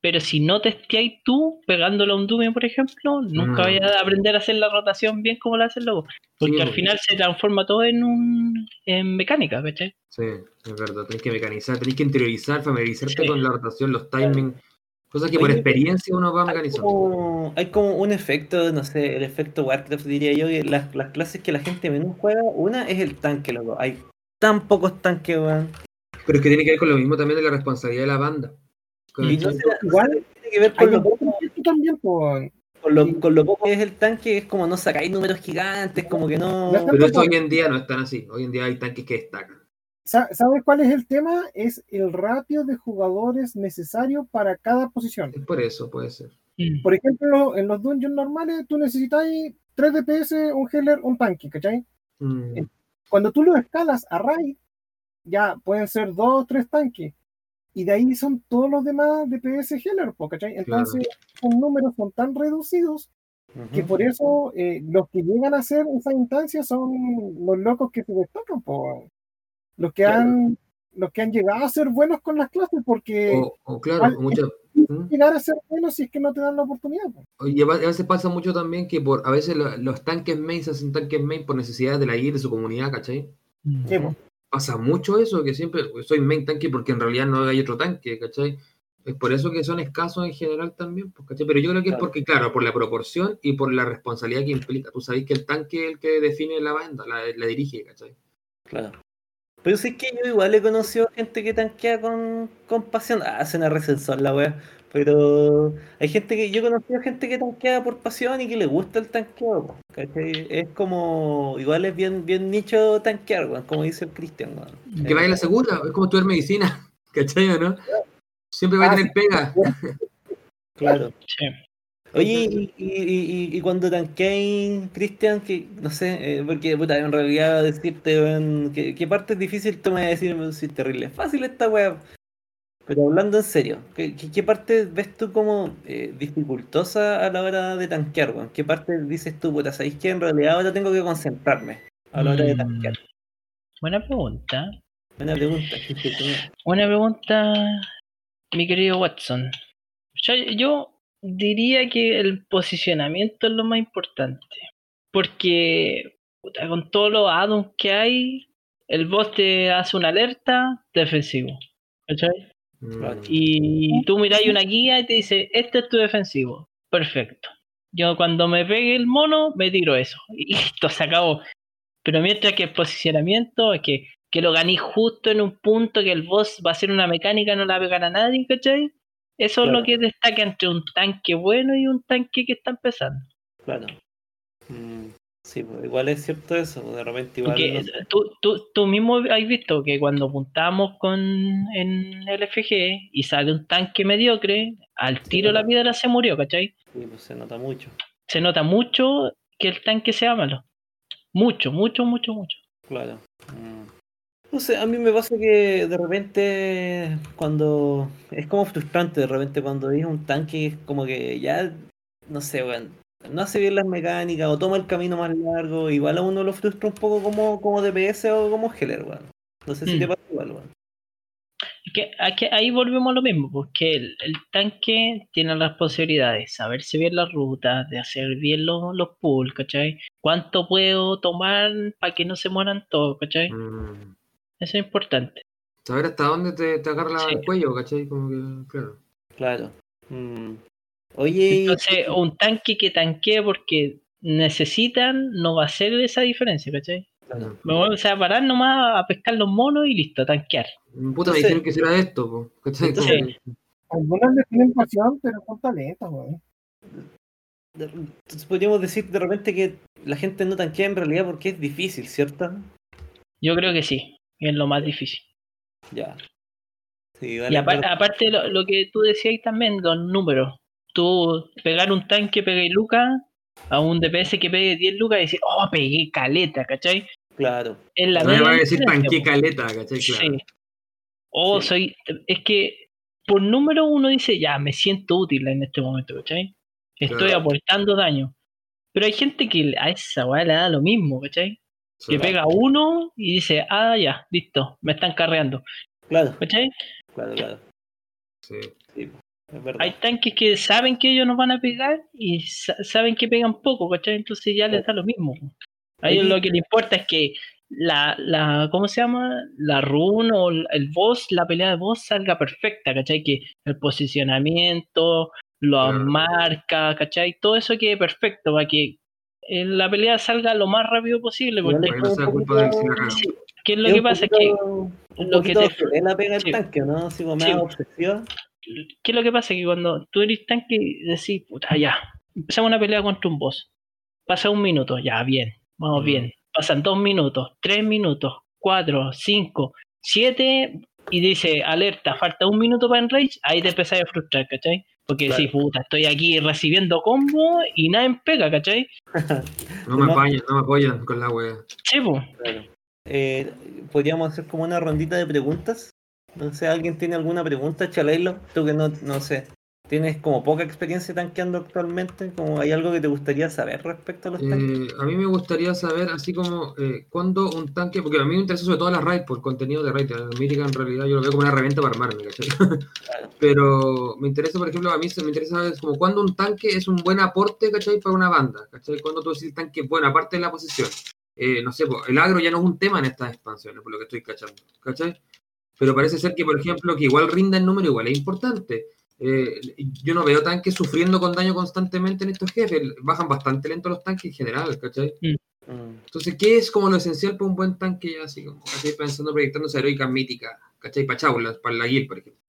Pero si no testeáis tú, pegándolo a un Dume, por ejemplo, nunca Mm. vayas a aprender a hacer la rotación bien como la hacen luego. Porque Sí, al final se transforma todo en un en mecánica, ¿cachai? Sí, es verdad. Tenés que mecanizar, tenés que interiorizar, familiarizarte Sí. con la rotación, los timings. Cosas que por Oye, experiencia uno va Hay mecanizando. como, hay como un efecto, no sé, el efecto Warcraft diría yo, que las, las clases que la gente menos juega, una es el tanque, loco. Hay tan pocos tanques, weón. Pero es que tiene que ver con lo mismo también de la responsabilidad de la banda. Y no Igual, tiene que ver Hay con lo, poco también, con, lo, con lo poco que es el tanque, es como no sacáis números gigantes, como que no... Pero esto hoy en día no es tan así. Hoy en día hay tanques que destacan. Sa- ¿Sabes cuál es el tema? Es el ratio de jugadores necesario para cada posición. Es por eso, puede ser. Mm. Por ejemplo, en los dungeons normales tú necesitas 3 DPS, un healer, un tanque, ¿cachai? Mm, Cuando tú lo escalas a raid, ya pueden ser 2 3 tanques. Y de ahí son todos los demás DPS healer, ¿cachai? Entonces, los números son tan reducidos que por eso eh, los que llegan a hacer esa instancia son los locos que se destacan, po. Los que Claro. han los que han llegado a ser buenos con las clases, porque O, o claro, ¿cuál- o muchas- ¿Mm? llegar a ser buenos si es que no te dan la oportunidad. po. Oye, a veces pasa mucho también que por a veces lo- los tanques main se hacen tanques main por necesidades de la guía y de su comunidad, ¿cachai? Sí. Pasa mucho eso, que siempre soy main tanque porque en realidad no hay otro tanque, ¿cachai? Es por eso que son escasos en general también, pues, ¿cachai? Pero yo creo que es porque, claro, por la proporción y por la responsabilidad que implica. Tú sabes que el tanque es el que define la banda, la, la dirige, ¿cachai? Claro. Pero sí que yo igual he conocido gente que tanquea con, con pasión. Ah, una recensor la wea. Pero hay gente que. Yo he conocido gente que tanquea por pasión y que le gusta el tanqueo. ¿cachai? Es como. Igual es bien, bien nicho tanquear, weón, como dice el Cristian, weón. Que vaya a la segura, es como estudiar medicina, (laughs) ¿cachai o no? Siempre va a Ah, tener pega. (laughs) Claro. Sí. Oye, y, y, y, y cuando tanqueáis, Cristian, que no sé, eh, porque puta, en realidad decirte, weón, que, qué parte es difícil, tú me vas a decir, "Weón, sí, terrible, fácil esta wea. Pero hablando en serio, ¿qué, qué, qué parte ves tú como eh, dificultosa a la hora de tanquear, weón? ¿Qué parte dices tú, puta, sabéis que en realidad ahora tengo que concentrarme a la hora de Mm. tanquear? Buena pregunta. Buena pregunta, Cristian. Buena pregunta, mi querido Watson. Yo, yo diría que el posicionamiento es lo más importante. Porque puta, con todos los addons que hay, el boss te hace una alerta defensivo. ¿cachai? Mm, Y tú miráis una guía y te dice, este es tu defensivo. Perfecto. Yo cuando me pegue el mono, me tiro eso. Y listo, se acabó. Pero mientras que el posicionamiento es que, que lo ganéis justo en un punto que el boss va a hacer una mecánica, no la va a pegar a nadie, ¿cachai? Eso es Claro. lo que destaca entre un tanque bueno y un tanque que está empezando. Claro. Mm, sí, pues, igual es cierto eso, de repente igual. Porque no sé. tú, tú, tú mismo has visto que cuando apuntamos con en el FG y sale un tanque mediocre, al tiro la piedra se murió, ¿cachai? Sí, pues se nota mucho. Se nota mucho que el tanque sea malo. Mucho, mucho, mucho, mucho. Claro. Mm. No sé, a mí me pasa que de repente cuando es como frustrante de repente cuando ves un tanque es como que ya no sé, weón, no hace bien las mecánicas o toma el camino más largo, igual a uno lo frustra un poco como, como DPS o como Heller, weón. No sé si Mm. te pasa igual, weón. Es que, aquí- ahí volvemos a lo mismo, porque el, el tanque tiene las posibilidades de saberse bien las rutas, de hacer bien los, los pulls, ¿cachai? ¿Cuánto puedo tomar para que no se mueran todos, ¿cachai? mm. Eso es importante. Saber hasta dónde te, te agarra Sí. el cuello, ¿cachai? Como que, claro. Claro. Mm. Oye, y- Entonces, un tanque que tanquee porque necesitan no va a ser esa diferencia, ¿cachai? claro. Me voy a parar nomás a pescar los monos y listo, a tanquear. Puta, me dijeron que será esto, po, ¿cachai? Entonces- Algunos le tienen pasión, pero son talentos, weón. entonces podríamos decir de repente que la gente no tanquea en realidad porque es difícil, ¿cierto? Yo creo que sí, es lo más difícil. Ya. Sí, Y vale, apar- pero- aparte lo, lo que tú decías también, los números. Tú pegar un tanque, pegué lucas, a un DPS que pegue 10 lucas y decir, oh, pegué caleta, ¿cachai? Claro. Es la No me va a decir tanque caleta, ¿cachai? Claro. Sí. O Sí. soy. Es que por número uno dice, ya, me siento útil en este momento, ¿cachai? Estoy Claro. aportando daño. Pero hay gente que a esa weá le da lo mismo, ¿cachai? Que Sí. pega uno y dice, ah, ya, listo, me están carreando. Claro, ¿Cachai? claro, claro. Sí. Es verdad. Hay tanques que saben que ellos nos van a pegar y sa- saben que pegan poco, ¿cachai? Entonces ya les da lo mismo. A ellos lo que les importa es que la, la ¿cómo se llama? La run o el el boss, la pelea de boss salga perfecta, ¿cachai? Que el posicionamiento, las Claro. marcas, ¿cachai? Todo eso quede perfecto para que eh, la pelea salga lo más rápido posible. Porque, que no sea culpa del ¿qué es lo Es que pasa? Es que poquito- un lo que te- la pega el sí. tanque, ¿no? Así como Sí. obsesiva. ¿Qué es lo que pasa? Que cuando tú eres tanque y decís, puta, ya, empezamos una pelea contra un boss. Pasa un minuto, ya, bien, vamos Mm. bien. Pasan dos minutos, tres minutos, cuatro, cinco, siete, y dice, alerta, falta un minuto para enrage, ahí te empezás a frustrar, ¿cachai? Porque Claro. decís, puta, estoy aquí recibiendo combo y nada en pega, ¿cachai? (laughs) No me apañan, no me apoyan con la wea. Sí, pues. Claro. Eh, Podríamos hacer como una rondita de preguntas. No sé, ¿alguien tiene alguna pregunta, Chaleilo? Tú que no, no sé, tienes como poca experiencia tanqueando actualmente, como hay algo que te gustaría saber respecto a los tanques. Eh, a mí me gustaría saber, así como, eh, cuándo un tanque, porque a mí me interesa sobre todo la raid, por contenido de raid. La mítica en realidad yo lo veo como una herramienta para armarme, ¿cachai? (laughs) Pero me interesa, por ejemplo, a mí se me interesa saber como cuándo un tanque es un buen aporte, ¿cachai? Para una banda, ¿cachai? Cuando tú decís el tanque es bueno, aparte de la posición. Eh, no sé, el agro ya no es un tema en estas expansiones, por lo que estoy cachando, ¿cachai? Pero parece ser que, por ejemplo, que igual rinda en número, igual es importante. Eh, yo no veo tanques sufriendo con daño constantemente en estos jefes. Bajan bastante lento los tanques en general, ¿cachai? Mm. Entonces, ¿qué es como lo esencial para un buen tanque ya así como, ¿cachai? Pensando, proyectándose heroicas míticas, ¿cachai? Para Chaulas, para la guild, por ejemplo.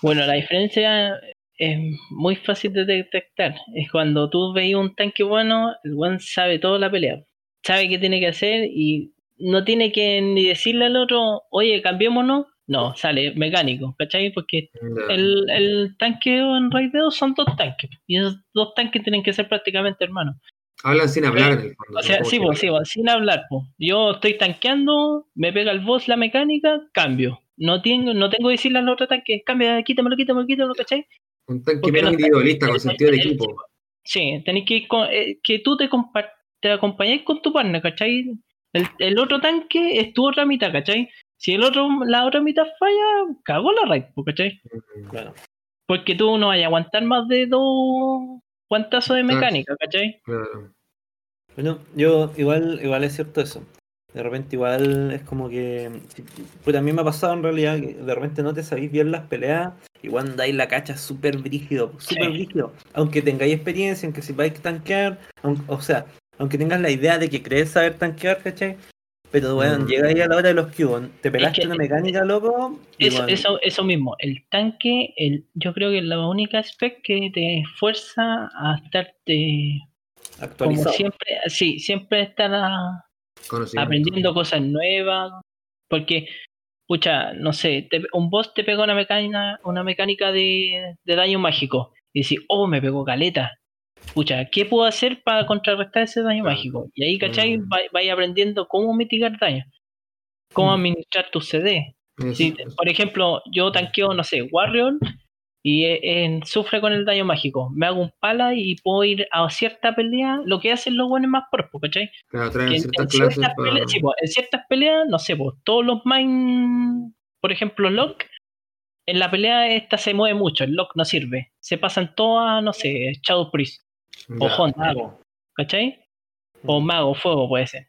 Bueno, la diferencia es muy fácil de detectar. Es cuando tú veis un tanque bueno, el buen sabe toda la pelea. Sabe qué tiene que hacer y no tiene que ni decirle al otro, oye, cambiémonos. No, sale mecánico, ¿cachai? Porque el, el tanque en Raid 2 son dos tanques. Y esos dos tanques tienen que ser prácticamente hermanos. Hablan sin hablar en el fondo. O sea, ¿no? sí, pues, sí, pues, sin hablar, pues. Yo estoy tanqueando, me pega el boss la mecánica, cambio. No tengo, no tengo que decirle al otro tanque, cambia, quítamelo, quítamelo, quítamelo, ¿cachai? Un tanque menos individualista, con sentido de equipo. Sí, tenéis que eh, que tú te, te acompañes con tu partner, ¿cachai? El, el otro tanque es tu otra mitad, ¿cachai? Si el otro, la otra mitad falla, cagó la raid, ¿cachai? Claro. Porque tú no vas a aguantar más de dos guantazos de mecánica, ¿cachai? Claro. Bueno, yo igual, igual es cierto eso. De repente igual es como que. Pues también me ha pasado en realidad que de repente no te sabéis bien las peleas y cuando andáis la cacha súper brígido, súper Sí. brígido. Aunque tengáis experiencia, aunque sepáis tanquear, o sea, aunque tengas la idea de que crees saber tanquear, ¿cachai? Pero bueno, Mm. llega ahí a la hora de los cubos, te pelaste que- una mecánica, loco. Eso, bueno, eso, eso mismo, el tanque, el, yo creo que es la única spec que te fuerza a estarte como actualizado. siempre, sí, siempre estar a- aprendiendo cosas nuevas, porque, pucha, no sé, te- un boss te pega una mecánica, una mecánica de, de daño mágico, y decís, oh, me pegó caleta. Pucha, ¿qué puedo hacer para contrarrestar ese daño mágico? Y ahí, ¿cachai? Vai- Vais aprendiendo cómo mitigar daño, cómo Mm. administrar tus CD. Por ejemplo, yo tanqueo, no sé, Warrior y eh, sufre con el daño mágico. Me hago un pala y puedo ir a cierta pelea, lo que hacen los buenos más pros, ¿cachai? Claro, traen Que en, ciertas en clases ciertas para... peleas, sí, pues, en ciertas peleas, no sé, pues, todos los main, por ejemplo, Lock, en la pelea esta se mueve mucho, el Lock no sirve. Se pasan todas, no sé, Shadow Priest, o. Hunt, Mago. ¿cachai? O Mago, Fuego puede ser.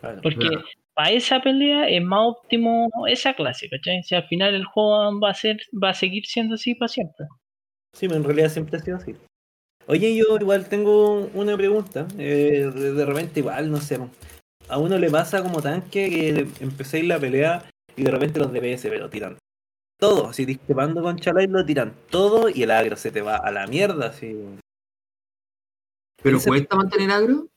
claro. Porque Claro. para esa pelea es más óptimo esa clase, ¿cachai? Si al final el juego va a ser, va a seguir siendo así para siempre. Sí, pero en realidad siempre ha sido así. Oye, yo igual tengo una pregunta. eh, de, de repente igual, no sé. A uno le pasa como tanque que empecéis la pelea y de repente los DPS pero tiran todo. Si discrepando con Chalai lo tiran todo y el agro se te va a la mierda. Así. ¿Pero cuesta mantener agro?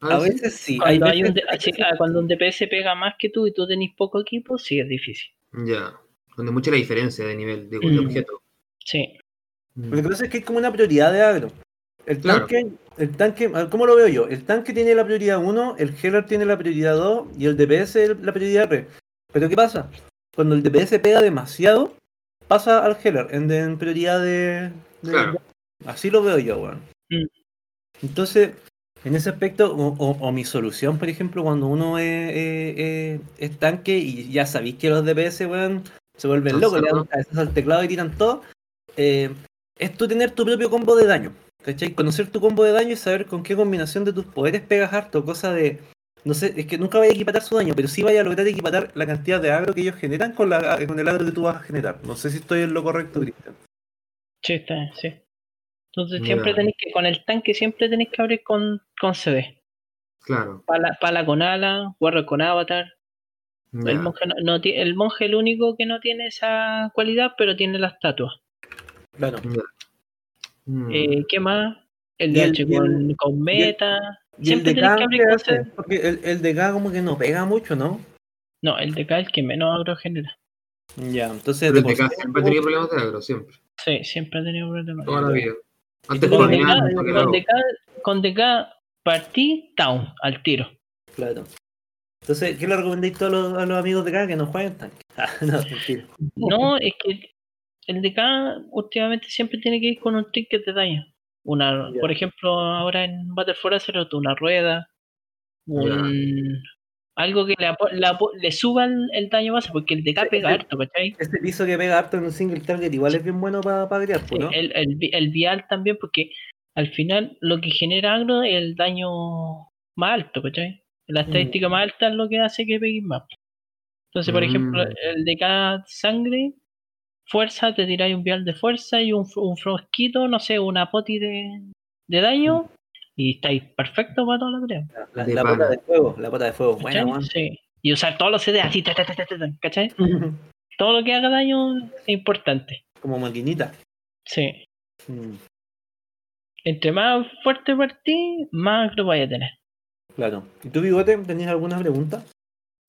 A veces sí. hay Cuando, hay un, ah, cuando un DPS pega más que tú y tú tenés poco equipo, sí es difícil. Ya. Donde mucha la diferencia de nivel, de, de Mm. objeto. Sí. Lo que pasa es que hay como una prioridad de agro. El Claro. tanque, el tanque, a ver, ¿cómo lo veo yo? El tanque tiene la prioridad 1, el healer tiene la prioridad 2 y el DPS la prioridad 3. Pero ¿qué pasa? Cuando el DPS pega demasiado, pasa al healer en, en prioridad de, de- Claro. Así lo veo yo, weón. Mm. Entonces, En ese aspecto, o, o- o mi solución, por ejemplo, cuando uno es, es- tanque y ya sabéis que los DPS, weón, se vuelven locos, le dan al teclado y tiran todo, eh, es tú tener tu propio combo de daño. ¿Cachai? Conocer tu combo de daño y saber con qué combinación de tus poderes pegas harto, cosa de. No sé, es que nunca vaya a equipatar su daño, pero sí vaya a lograr equipatar la cantidad de agro que ellos generan con, la, con el agro que tú vas a generar. No sé si estoy en lo correcto, Cristian. Sí, está sí. Entonces siempre tenéis que, con el tanque siempre tenéis que abrir con, con CD. Claro. Pala, pala con ala, guarro con avatar. El monje no, el monje es el único que no tiene esa cualidad, pero tiene la estatua. Claro. Mm. Eh, ¿Qué más? El y el- con, con meta. ¿Y el Siempre tenéis que abrir con? CD. Porque el, el DK como que no pega mucho, ¿no? No, el DK es el que menos agro genera. Ya, entonces Pero de el DK sí- siempre ha tenido problemas de agro, siempre. Sí, siempre ha tenido problemas. Toda la vida. Antes con DK, con DK, partí down al tiro. Claro. Entonces, ¿qué le recomendáis a los, a los amigos de acá que no jueguen tanque? (laughs) Ah, no, mentira. No, es que el DK últimamente siempre tiene que ir con un ticket de daño. Una, por ejemplo, ahora en Battle for Azeroth, una rueda, un, algo que le, apo- le suba el, el daño base, porque el DK Sí, pega harto, ¿cachai? Este piso que pega harto en un single target igual es bien bueno para pa pues, ¿no? El, el, el vial también, porque al final lo que genera agro es el daño más alto, ¿cachai? La Mm. estadística más alta es lo que hace que pegues más. Entonces, por ejemplo, Mm. el de cada sangre, fuerza, te tiráis un vial de fuerza y un, un frosquito, no sé, una poti de, de daño, y estáis perfectos para toda la pelea. La, pota de fuego, la pota de fuego, buena, ¿cachai? weón. Sí. Y usar todos los CD así, ta, ta, ta, ta, ta, ta, ¿cachai? (laughs) Todo lo que haga daño es importante. Como maquinita. Sí. Mm, Entre más fuerte partí, más agro vaya a tener. claro. ¿Y tú, Bigote, tenías alguna pregunta?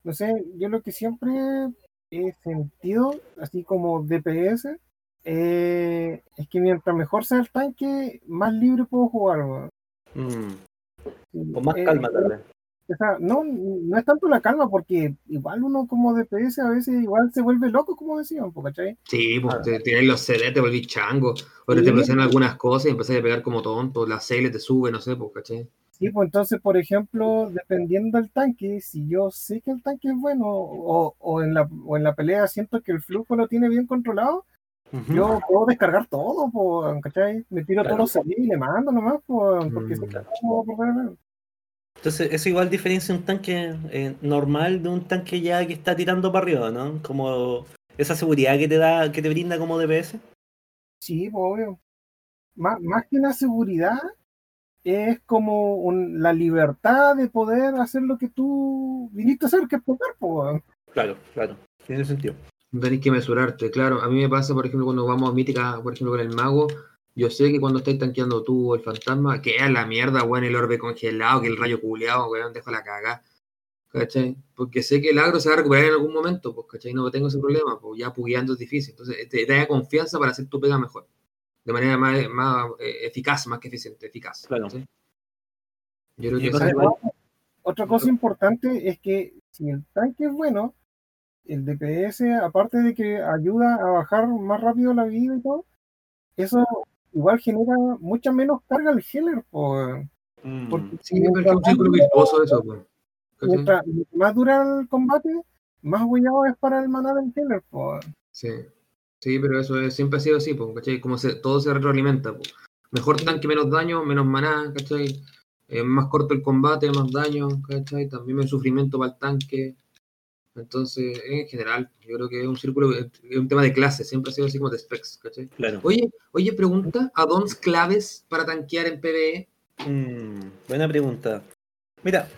No sé, yo lo que siempre he sentido, así como DPS, eh, es que mientras mejor sea el tanque, más libre puedo jugar. weón. Mm, con más eh, calma, tal vez. O sea, no, no es tanto la calma, porque igual uno como DPS a veces igual se vuelve loco, como decían, ¿cachai? Sí, pues Ah. te tiráis los CD, te volvís chango. O te bloquean algunas cosas y empezás a pegar como tonto. La CL te sube, no sé, pues, ¿cachai? Sí, pues entonces, por ejemplo, dependiendo del tanque, si yo sé que el tanque es bueno o, o en la, o en la pelea siento que el flujo lo tiene bien controlado, Yo puedo descargar todo, po, ¿cachai? Me tiro Claro. todos los y le mando nomás, po, porque Mm. no puedo. Entonces, eso igual diferencia un tanque eh, normal de un tanque ya que está tirando para arriba, ¿no? Como esa seguridad que te da, que te brinda como DPS. Sí, pues, obvio. Más, más que una seguridad, es como un- la libertad de poder hacer lo que tú viniste a hacer, que es poder, pues. Claro, claro. Tiene sentido. Tenés que mesurarte, claro. A mí me pasa, por ejemplo, cuando vamos a mítica, por ejemplo, con el mago, yo sé que cuando estáis tanqueando tú o el fantasma, que es la mierda, weón, el orbe congelado, que el rayo culeado, weón, dejo la caga. ¿Cachai? Porque sé que el agro se va a recuperar en algún momento, pues, ¿cachai? No tengo ese problema, pues ya pugueando es difícil. Entonces, te, te da confianza para hacer tu pega mejor. De manera más, más eh, eficaz, más que eficiente, eficaz. Claro. Yo creo que esa- Otra cosa importante es que si el tanque es bueno, el DPS, aparte de que ayuda a bajar más rápido la vida y todo, eso igual genera mucha menos carga al healer, pues. Mm, Porque Sí, pero es un círculo virtuoso eso, pues. mientras más dura el combate, más huellado es para el maná del healer, pues. Sí, sí, pero eso es- siempre ha sido así, ¿cachai? Como se, todo se retroalimenta. Mejor tanque, menos daño, menos maná, ¿cachai? Eh, más corto el combate, más daño, ¿cachai? También menos sufrimiento para el tanque. Entonces, en general, yo creo que es un círculo, es un tema de clase, siempre ha sido así como de specs, ¿cachai? claro. Oye, oye, pregunta, ¿addons claves para tanquear en? PvE? Mm, buena pregunta. Mira,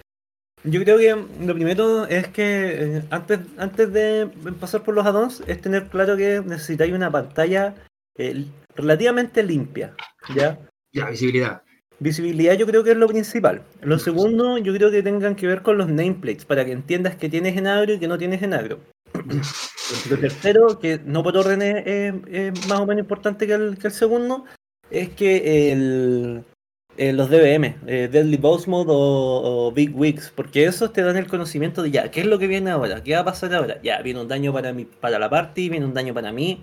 yo creo que lo primero es que eh, antes, antes de pasar por los addons es tener claro que necesitáis una pantalla eh, relativamente limpia, ¿ya? Ya, visibilidad. Visibilidad yo creo que es lo principal. Lo segundo yo creo que tengan que ver con los nameplates, para que entiendas que tienes en agro y que no tienes en agro. (coughs) Lo tercero, que no por orden es, es- es más o menos importante que el, que el segundo, es que el, eh, los DBM, eh, Deadly Boss Mode o, o Big Wigs, porque esos te dan el conocimiento de ya, ¿qué es lo que viene ahora? ¿Qué va a pasar ahora? Ya, viene un daño para, mi, para la party, viene un daño para mí.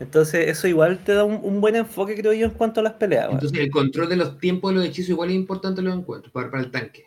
Entonces, eso igual te da un, un buen enfoque, creo yo, en cuanto a las peleas. Entonces, el control de los tiempos de los hechizos igual es importante en los encuentros para, para el tanque.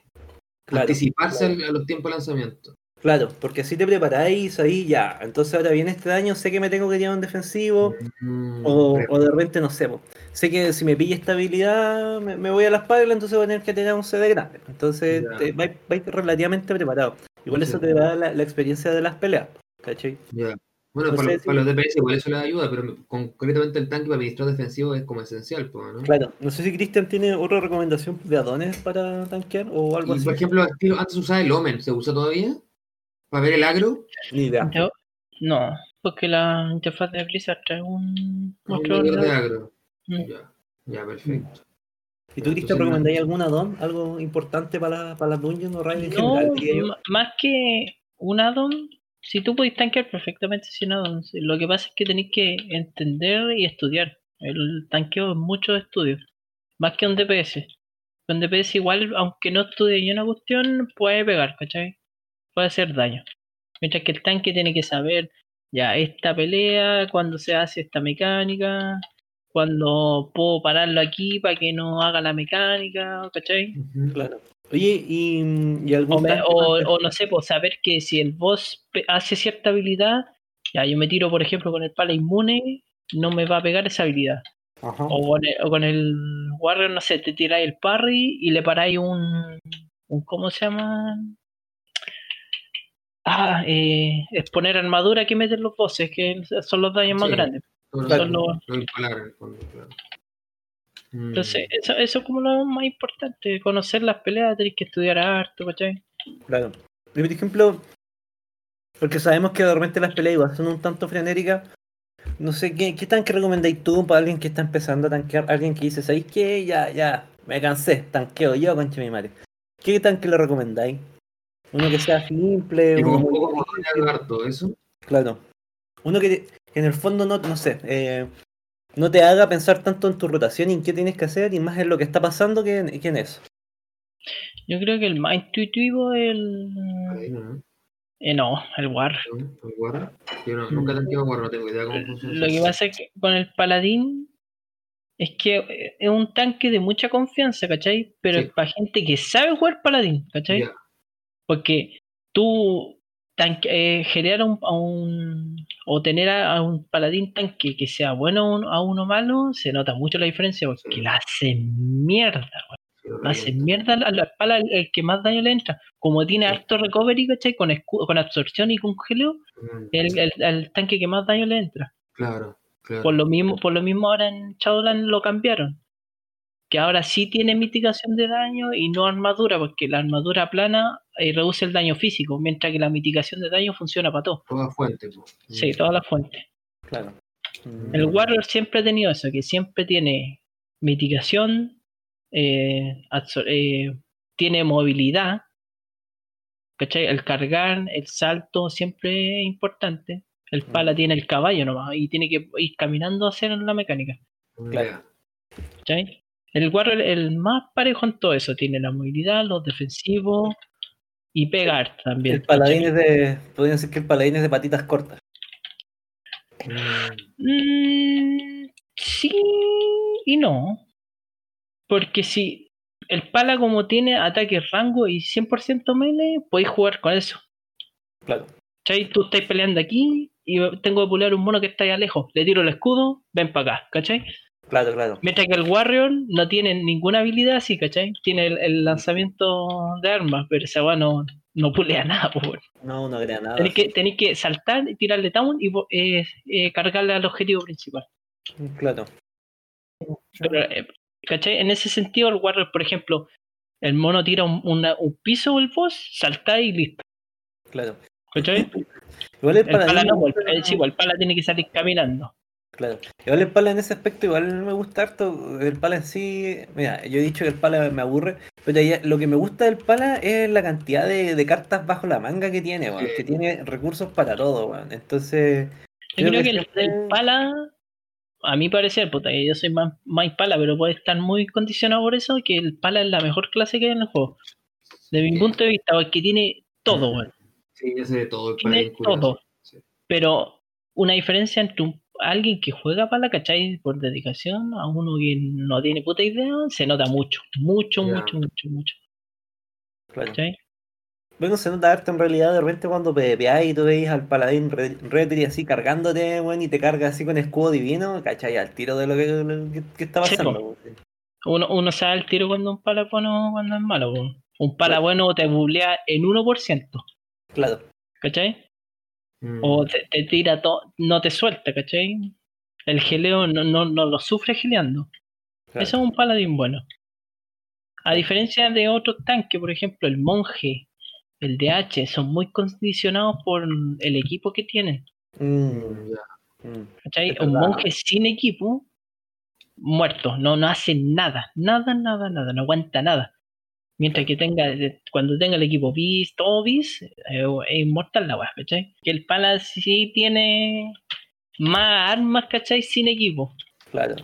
Claro, Anticiparse claro. a los tiempos de lanzamiento. Claro, porque así te preparáis, ahí ya. Entonces ahora viene este daño, sé que me tengo que llevar un defensivo, Mm, o, de repente no sé. po. Sé que si me pilla esta habilidad, me, me voy a la espalda, entonces voy a tener que tener un CD grande. Entonces te- vais, vais relativamente preparado. Igual eso te da la, la experiencia de las peleas, ¿cachai? ya. Bueno, No para, los- si- para los DPS igual eso les ayuda, pero concretamente el tanque para administrar defensivo es como esencial, pues, ¿no? Claro, no sé si Cristian tiene otra recomendación de adones para tanquear o algo Y así. por ejemplo, estilo- antes usaba el Omen, ¿se usa todavía? Para ver el agro. Ni idea. Yo, no, porque la interfaz de Blizzard trae un Un mostrador de de- agro. Mm. Ya, ya, perfecto. ¿Y tú, Cristian, recomendáis algún adón? ¿Algo importante para, para las dungeons o raid en No, general? más que un addon, si tú podés tanquear perfectamente sin addon, sí, lo que pasa es que tenéis que entender y estudiar. El tanqueo es mucho estudio, más que un DPS. Un DPS igual, aunque no estudie ni una cuestión, puede pegar, ¿cachai? Puede hacer daño. Mientras que el tanque tiene que saber, ya, esta pelea, cuando se hace esta mecánica, cuando puedo pararlo aquí para que no haga la mecánica, ¿cachai? Claro. Oye, ¿y, y algún O, me- o- no sé, pues saber que si el boss hace cierta habilidad, ya yo me tiro, por ejemplo, con el pala inmune, no me va a pegar esa habilidad. Ajá. O con el, o con el Warrior, no sé, te tiráis el parry y le paráis un, un. ¿Cómo se llama? Ah, eh, exponer armadura que meten los bosses, que son los daños más grandes. Son los- Lo impalar en el fondo, claro. Mm. Entonces, eso, eso es como lo más importante, conocer las peleas, tenéis que estudiar harto, ¿cachai? Claro. Y por ejemplo, porque sabemos que de repente las peleas igual son un tanto frenéticas. No sé, ¿qué, qué tanque recomendáis tú para alguien que está empezando a tanquear? Alguien que dice, ¿sabéis qué? Ya, ya, me cansé, tanqueo yo, concha mi madre. ¿Qué tanque le recomendáis? Uno que sea simple, Y uno muy poco poder harto, eso. Claro. Uno que, que en el fondo no, no sé, eh, no te haga pensar tanto en tu rotación y en qué tienes que hacer y más en lo que está pasando que en, que en eso. Yo creo que el más intuitivo es el. ¿no? Eh, no, el War. ¿El guarro? Yo no- nunca tanqueo guarro, no tengo idea cómo funciona. Lo que pasa es que con el paladín es que eh, es un tanque de mucha confianza, ¿cachai? Pero Sí. es para gente que sabe jugar paladín, ¿cachai? Porque tú tanque, eh, generar un, a un o tener a, un paladín tanque que sea bueno a uno, a uno malo, se nota mucho la diferencia porque Sí. la hace mierda, weón. La hace reviento. mierda a la espalda el, el que más daño le entra. Como tiene Sí. harto recovery, ¿cachai? Con, con absorción y con geleo, Mm, el, el- el tanque que más daño le entra. Claro, claro. Por lo mismo, por lo mismo ahora en Shadowlands lo cambiaron. Que ahora sí tiene mitigación de daño y no armadura, porque la armadura plana eh, reduce el daño físico, mientras que la mitigación de daño funciona para todo. Toda fuente. po. Sí, Mm. todas las fuentes. Claro. Mm. El Warrior siempre ha tenido eso, que siempre tiene mitigación, eh, absor- eh, tiene movilidad, ¿cachai? El cargar, el salto siempre es importante. El pala tiene el caballo nomás y tiene que ir caminando a hacer la mecánica. Claro. ¿cachai? El Warrior es el más parejo en todo eso. Tiene la movilidad, los defensivos y pegar también. El paladín es de. Podrían decir que el paladín es de patitas cortas. Mm, sí y no. Porque si el pala como tiene ataque rango y 100% melee, podéis jugar con eso. Claro. ¿Cachai? Tú estás peleando aquí y tengo que pulear un mono que está allá lejos. Le tiro el escudo, ven para acá, ¿cachai? Claro, claro. Mientras que el Warrior no tiene ninguna habilidad así, ¿cachai? Tiene el, el lanzamiento de armas, pero ese weón no, no pulea (laughs) nada, pues, weón. No, no crea nada. Tenéis que, tenéis que saltar y tirarle down y eh, eh, cargarle al objetivo principal. Claro. Pero, eh, ¿cachai? En ese sentido, el Warrior, por ejemplo, el mono tira un, una- un piso o el boss, salta y listo. Claro. ¿Cachai? (laughs) Igual el El pala no, el, el- sí, el pala tiene que salir caminando. Claro. Igual el pala en ese aspecto igual me gusta harto. El pala en sí, mira, yo he dicho que el pala me aburre, pero ya- lo que me gusta del pala es la cantidad de, de cartas bajo la manga que tiene, weón, Sí. que tiene recursos para todo, weón. Entonces, Yo Creo creo que que el, pala, a mi parecer, puta, que yo soy más, más pala, pero puede estar muy condicionado por eso, que el pala es la mejor clase que hay en el juego. De mi Sí. punto de vista, porque tiene todo, weón. Sí, ya sé de todo. El Tiene todo. Sí. Pero una diferencia entre un, alguien que juega pala, ¿cachai? Por dedicación, a uno que no tiene puta idea, se nota mucho, mucho, mucho, mucho, mucho. Claro. ¿Cachai? Bueno, se nota harto en realidad de repente cuando PvPáis y tú veis al paladín re- retri así cargándote, weón, y te carga así con escudo divino, ¿cachai? Al tiro de lo que, lo que- que está pasando. Uno, uno sabe el tiro cuando un pala bueno cuando es malo. Un pala bueno te bulea en 1%, Claro. ¿cachai? Mm. O te, te tira todo, no te suelta, ¿cachai? El geleo no, no, no lo sufre geleando. claro. Eso es un paladín bueno. A diferencia de otros tanques, por ejemplo, el monje, el DH, son muy condicionados por el equipo que tienen. Mm, mm. Un monje sin equipo, muerto, no, no hace nada, nada, nada, nada, no aguanta nada. Mientras que tenga, cuando tenga el equipo bis, todo bis, eh, es inmortal la weá, ¿cachai? Que el pala sí tiene más armas, ¿cachai? Sin equipo. Claro.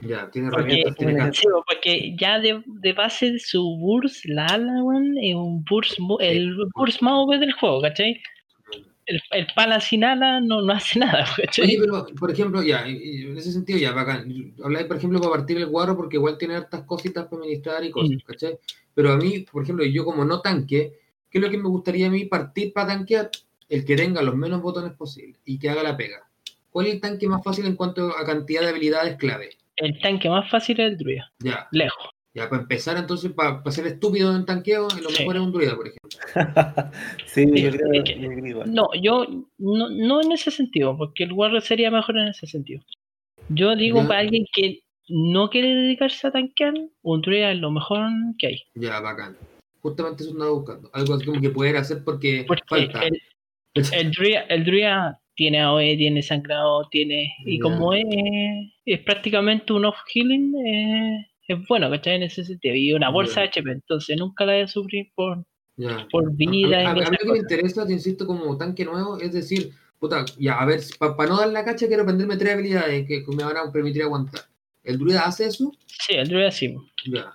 Ya, tiene Porque, herramientas, tiene sí, porque ya de, de base su burst, la ala, weón, es un burst, el burst más OP del juego, ¿cachai? El, el pala sin ala no, no hace (laughs) nada. Oye, pero, por ejemplo, ya, en ese sentido, ya, bacán. Habláis, por ejemplo, para partir el guarro, porque igual tiene hartas cositas para administrar y cosas, Mm. ¿cachai? Pero a mí, por ejemplo, yo como no tanque, ¿qué es lo que me gustaría a mí partir para tanquear? El que tenga los menos botones posibles y que haga la pega. ¿Cuál es el tanque más fácil en cuanto a cantidad de habilidades clave? El tanque más fácil es el druida, Ya, lejos. Ya, para empezar entonces, para, ser estúpido en tanqueo, lo Sí. mejor es un druida, por ejemplo. (laughs) sí, Sí, yo creo es que- yo. No, yo no, no en ese sentido, porque el warrior sería mejor en ese sentido. Yo digo Ya. para alguien que no quiere dedicarse a tanquear, un druida es lo mejor que hay. Ya, bacán. Justamente eso andaba buscando. Algo así como que poder hacer porque, Porque falta. el, el, druida, el druida tiene AOE, tiene sangrado, tiene. Y Ya. como es, es prácticamente un off-healing, eh, es bueno, ¿cachai? En ese sentido. Y una bolsa Ya. de HP, entonces nunca la voy a sufrir por, Ya. por vida. A, a- a mí lo que me interesa, te insisto, como tanque nuevo, es decir, puta, ya, a ver, para no dar la cacha, quiero aprenderme tres habilidades que me van a permitir aguantar. ¿El druida hace eso? Sí, el druida sí. Ya.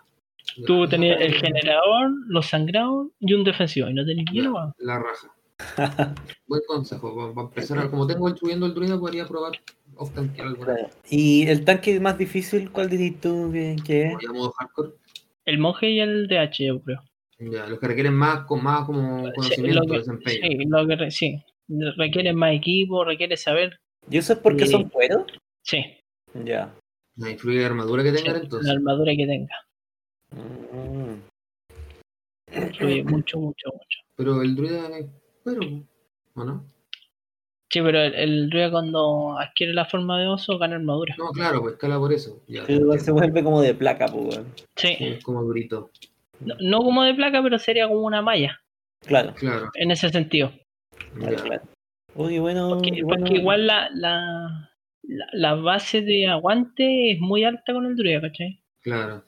Ya, Tú tenías el generador, los sangrados y un defensivo. Y no tenías más. La raja. (laughs) Buen consejo. Para empezar, a- como tengo el subiendo el druida, podría probar off tanquear alguna. Claro. ¿Y el tanque más difícil, cuál dirías tú que, que es? Modo hardcore. El monje y el DH, yo creo. Ya, los que requieren más, con más como Sí, conocimiento, lo que- desempeño. Sí, lo que re- sí. Requiere más equipo, requiere saber. ¿Y eso es porque Sí. son cueros? Sí, Ya. La influye la armadura que sí, tengan la entonces. armadura que tenga. Mm. Influye mucho, mucho, mucho. Pero el druida es pero, ¿o no? Sí, pero el, el druida cuando adquiere la forma de oso gana armadura. No, claro, pues escala por eso. Ya, Sí, igual entiendo. se vuelve como de placa, pues. Sí. Sí, es como durito. No, no como de placa, pero sería como una malla. Claro, Claro. En ese sentido. claro, claro. Uy, bueno, Porque, bueno, porque igual la, la, la, la base de aguante es muy alta con el druida, ¿cachai? Claro.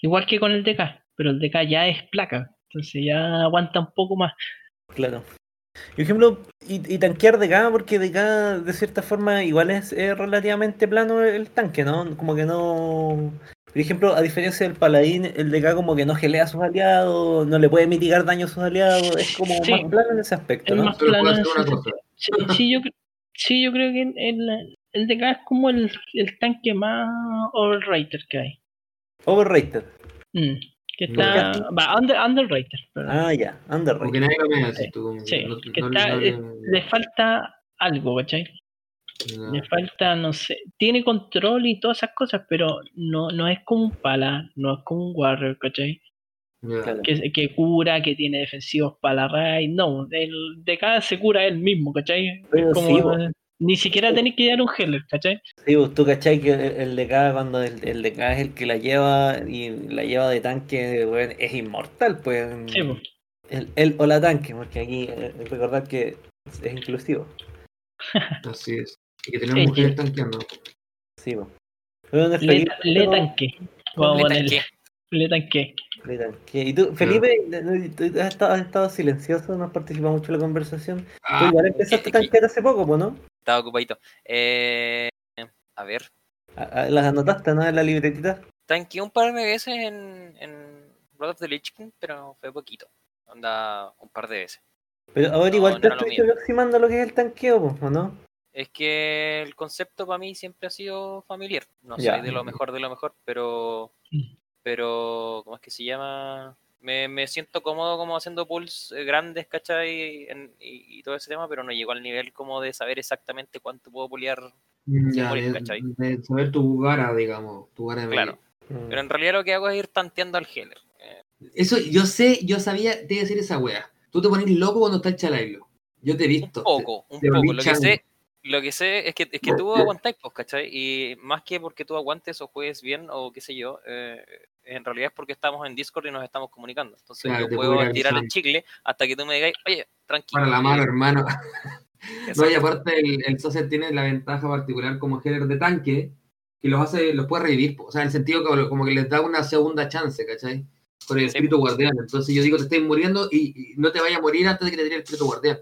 Igual que con el DK, pero el DK ya es placa, entonces ya aguanta un poco más. Claro. Y, por ejemplo, y, y tanquear de acá, porque de acá, de cierta forma, igual es, es relativamente plano el tanque, ¿no? Como que no. Por ejemplo, a diferencia del paladín, el de acá como que no gelea a sus aliados, no le puede mitigar daño a sus aliados, es como Sí. más plano en ese aspecto, Es ¿no? más plano en ese. Sí, sí, yo, sí, yo creo que el, el DK es como el, el tanque más overrated que hay. Overrated. Mm, que está. Va, under, underrated. perdón. Ah, ya, Como underrated. que nadie lo mea, Sí, así tú, como que sí, no- que no- está- no eh, Le falta algo, ¿cachai? Le falta, no sé, tiene control y todas esas cosas, pero no, no es como un pala, no es como un warrior, ¿cachai? Que, que cura, que tiene defensivos para la raid, no, el de cada se cura él mismo, ¿cachai? Pero Es como, sí, ni siquiera tenés que dar un healer, ¿cachai? Sí, pues, tú cachai que el, el de acá, cuando el, el de acá es el que la lleva y la lleva de tanque, es inmortal, pues. Sí, po. El, el o la tanque, porque aquí eh, recordar que es inclusivo. (laughs) Así es. Y que tener Sí, mujeres sí. tanqueando. Sí, pues. Le, le tanque. Vamos a Le ponerle. tanqué. Le tanque. le tanque. Y tú, Felipe, tú has estado, has estado silencioso, no has participado mucho en la conversación. Tú Ah, igual empezaste a tanquear hace poco, pues, ¿no? Estaba ocupadito. Eh, a ver, A- a- Las anotaste, ¿no? En la libretita. tanqueé un par de veces en, en Blood of the Lich King, pero fue poquito. Onda un par de veces. Pero ahora No, igual no te mío. aproximando a lo que es el tanqueo, ¿o no? Es que el concepto para mí siempre ha sido familiar. No Ya. soy de lo mejor de lo mejor, pero. Pero. ¿Cómo es que se llama? Me, me siento cómodo como haciendo pools eh, grandes, ¿cachai? En- y, y todo ese tema, pero no llego al nivel como de saber exactamente cuánto puedo pulear. Ya, morir, de, ¿cachai? de saber tu vara, digamos, tu vara de Claro. Mm. Pero en realidad lo que hago es ir tanteando al healer. Eh, Eso, yo sé, yo sabía, te iba a decir esa wea. Tú te pones loco cuando está el chalailo. Yo te he un visto. poco, un te poco. Lo que sé, lo que sé es que, es que tú aguantáis, pues, ¿cachai? Y más que porque tú aguantes o juegues bien o qué sé yo, eh, en realidad es porque estamos en Discord y nos estamos comunicando. Entonces Claro, yo puedo puedo ir tirar el chicle hasta que tú me digas, oye, tranquilo. Para la mano, hermano. (laughs) No, y aparte el, el Saucer tiene la ventaja particular como healer de tanque, que los hace, los puede revivir, o sea, en el sentido que como que les da una segunda chance, ¿cachai? Con el Sí, espíritu guardián. Entonces yo digo, te estoy muriendo y, y no te vayas a morir antes de que te tire el espíritu guardián.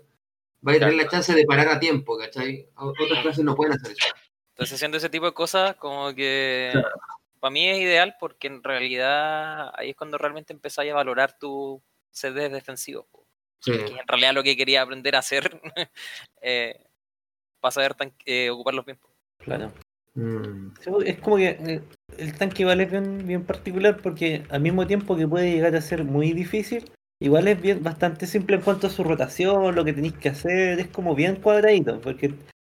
Vas a tener la chance de parar a tiempo, ¿cachai? Otras clases no pueden hacer eso. Entonces haciendo ese tipo de cosas, como que Claro. Para mí es ideal porque en realidad ahí es cuando realmente empezáis a valorar tu CD defensivo. Sí. Que en realidad lo que quería aprender a hacer (laughs) eh, para saber tan- eh, ocuparlos bien. po. Claro. Mm. Es como que eh, el tanque igual es bien, bien particular porque al mismo tiempo que puede llegar a ser muy difícil, igual es bien bastante simple en cuanto a su rotación, lo que tenéis que hacer, es como bien cuadradito, porque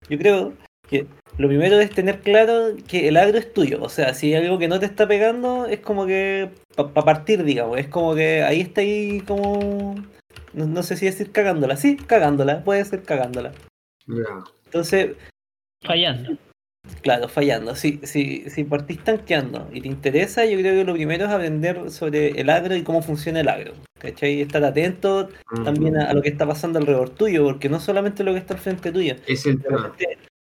yo creo que lo primero es tener claro que el agro es tuyo, o sea, si hay algo que no te está pegando, es como que para partir, digamos, es como que ahí está ahí como, no, no sé si decir cagándola, sí, cagándola, puede ser cagándola. Ya. Entonces, Fallando. Claro, fallando. Si, si, si partís tanqueando y te interesa, yo creo que lo primero es aprender sobre el agro y cómo funciona el agro. ¿Cachai? Estar atento también a, a lo que está pasando alrededor tuyo, porque no solamente lo que está al frente tuyo. Es el tema.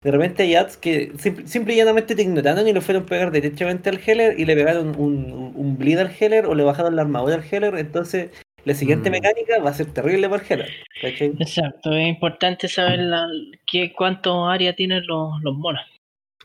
De repente hay ads que simple, simple y llanamente te ignoraron y lo fueron a pegar derechamente al Heller y le pegaron un, un, un bleed al Heller o le bajaron la armadura al Heller. Entonces, la siguiente Mm. mecánica va a ser terrible para el Heller. ¿Cachai? Exacto, es importante saber la, qué, cuánto área tienen los, los monos.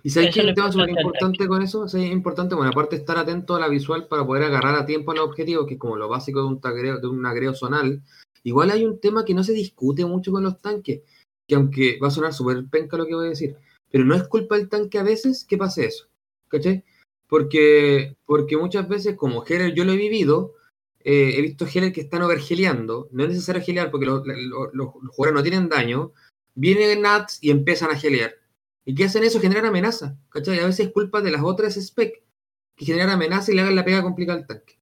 ¿Y sabes qué es tema súper importante con eso? Sí, es importante, bueno, aparte estar atento a la visual para poder agarrar a tiempo a los objetivos, que es como lo básico de un, tagreo, de un agreo zonal, igual hay un tema que no se discute mucho con los tanques, que aunque va a sonar súper penca lo que voy a decir, pero no es culpa del tanque a veces que pase eso, ¿cachai? Porque, porque muchas veces, como Heller yo lo he vivido, eh, he visto Heller que están overgeleando, no es necesario gelear porque los, los- jugadores no tienen daño, vienen Nats y empiezan a gelear. ¿Y qué hacen eso? Generan amenaza, ¿cachai? A veces es culpa de las otras spec que generan amenaza y le hagan la pega complicada al tanque,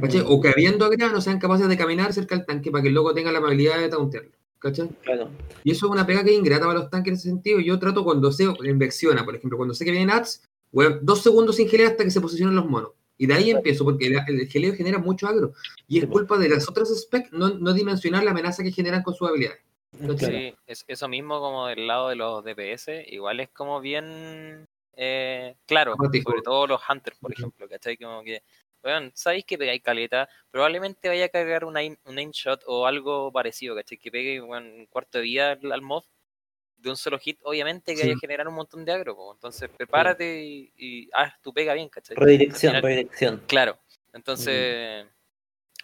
¿cachai? O que habiendo agrado no sean capaces de caminar cerca del tanque para que el loco tenga la habilidad de tauntearlo, ¿cachai? Claro. Y eso es una pega que es ingrata para los tanques en ese sentido. Yo trato cuando sé, en Vexiona, por ejemplo, cuando sé que vienen ads, weón, dos segundos sin gelear hasta que se posicionen los monos. Y de ahí empiezo, porque el, el geleo genera mucho agro. Y es Sí, culpa de las otras spec no, no dimensionar la amenaza que generan con sus habilidades. Sí, es, eso mismo como del lado de los DPS, igual es como bien eh, claro, sobre todo los Hunters, por ejemplo, ¿cachai? Como que, weón, sabéis que pegáis caleta, probablemente vaya a cargar un aim, un aim shot o algo parecido, ¿cachai? Que pegue weón, un cuarto de vida al, al mob de un solo hit, obviamente que Sí. vaya a generar un montón de agro, po. entonces prepárate y, y haz tu pega bien, ¿cachai? Redirección, redirección. Claro, entonces...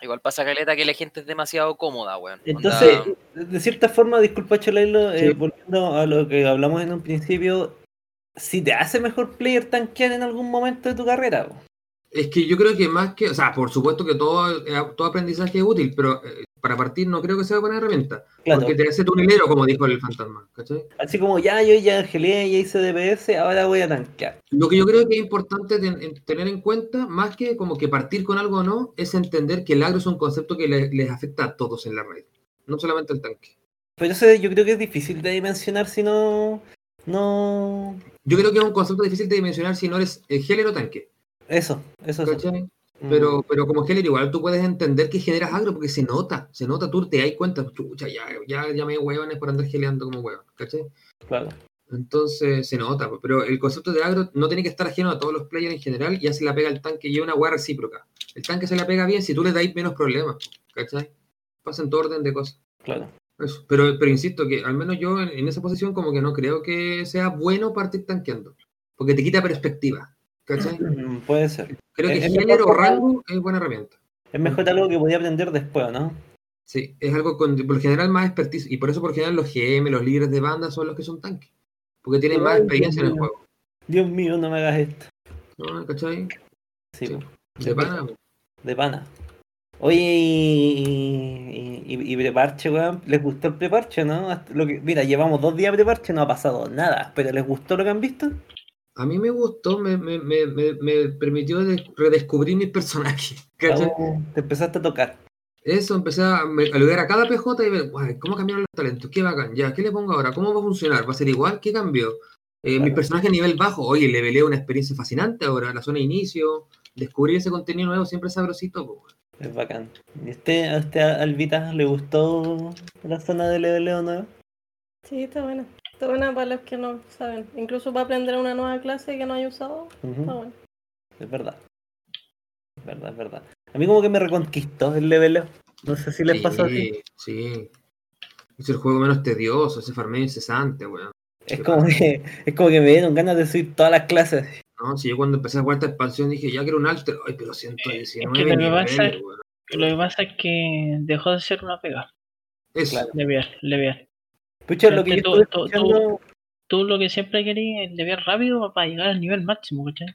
Igual pasa caleta que la gente es demasiado cómoda, weón. Entonces, Onda- de cierta forma, disculpa Cholailo, eh, Sí. volviendo a lo que hablamos en un principio, si te hace mejor player tanquear en algún momento de tu carrera. Es que yo creo que más que, o sea, por supuesto que todo, eh, todo aprendizaje es útil, pero eh, para partir no creo que sea buena herramienta. Claro, Porque te hace tunelero, como dijo el fantasma, ¿cachai? así como ya yo ya geleé, ya hice DPS, ahora voy a tanquear. Lo que yo creo que es importante ten- en- tener en cuenta, más que como que partir con algo o no, es entender que el agro es un concepto que le- les afecta a todos en la red, no solamente al tanque. Pero eso yo creo que es difícil de dimensionar si no... No... Yo creo que es un concepto difícil de dimensionar si no eres el healer o tanque, Eso, eso. ¿cachai? Mm. Pero, pero como healer igual tú puedes entender que generas agro porque se nota, se nota, tú te das cuenta, chucha, ya, ya, ya me huevones por andar geleando como huevón, ¿cachai? Claro. Entonces se nota, pero el concepto de agro no tiene que estar ajeno a todos los players en general y hace la pega al tanque y es una hueá recíproca. El tanque se la pega bien si tú le dais menos problemas, ¿cachai? Pasa en todo orden de cosas. Claro. Eso. Pero, pero insisto que al menos yo en, en esa posición como que no creo que sea bueno partir tanqueando, porque te quita perspectiva, ¿cachai? Mm, Puede ser. Creo que género o rango es buena herramienta. Es mejor algo que podía aprender después, ¿no? Sí, es algo con, por lo general más expertise. Y por eso, por lo general, los GM, los líderes de banda son los que son tanques. Porque tienen más experiencia en el mío. juego. Dios mío, no me hagas esto. ¿No? ¿Cachai? Sí, Sí. De pana, de pana. Oye, y, y, y- y preparche, weón. ¿Les gustó el preparche, no? Hasta Lo que, mira, llevamos dos días de preparche, no ha pasado nada. ¿Pero les gustó lo que han visto? A mí me gustó, me, me, me, me, me permitió des- redescubrir mis personajes. (laughs) Oh, te empezaste a tocar. Eso, empecé a, me- a cada PJ y ver, "Guay, ¿cómo cambiaron los talentos? ¿Qué bacán? Ya, ¿qué le pongo ahora? ¿Cómo va a funcionar? ¿Va a ser igual? ¿Qué cambió? Eh, Claro. Mi personaje a nivel bajo, oye, le velé una experiencia fascinante ahora, la zona de inicio, descubrir ese contenido nuevo siempre es sabrosito. po, weón. Es bacán. ¿Y usted, a usted, Albita, le gustó la zona de leveleo nueva? Sí, está buena. Está buena para los que no saben. Incluso para aprender una nueva clase que no haya usado. Está bueno. Es verdad. Es verdad, es verdad. A mí como que me reconquistó el leveleo. No sé si les pasó así. Sí, sí. Es el juego menos tedioso, ese farmeo incesante, weón. Es como que, es como que me dieron ganas de subir todas las clases. No, si yo cuando empecé a jugar esta expansión dije, ya quiero un alter, ay, pero 119 Es que lo que pasa- weón. Lo que pasa es que dejó de ser una pega. Eso, Claro. Leviar, leviar. Pucha, lo que yo Tú- estuve tú- escuchando. Tú lo que siempre querías es leviar rápido para llegar al nivel máximo, ¿cachai?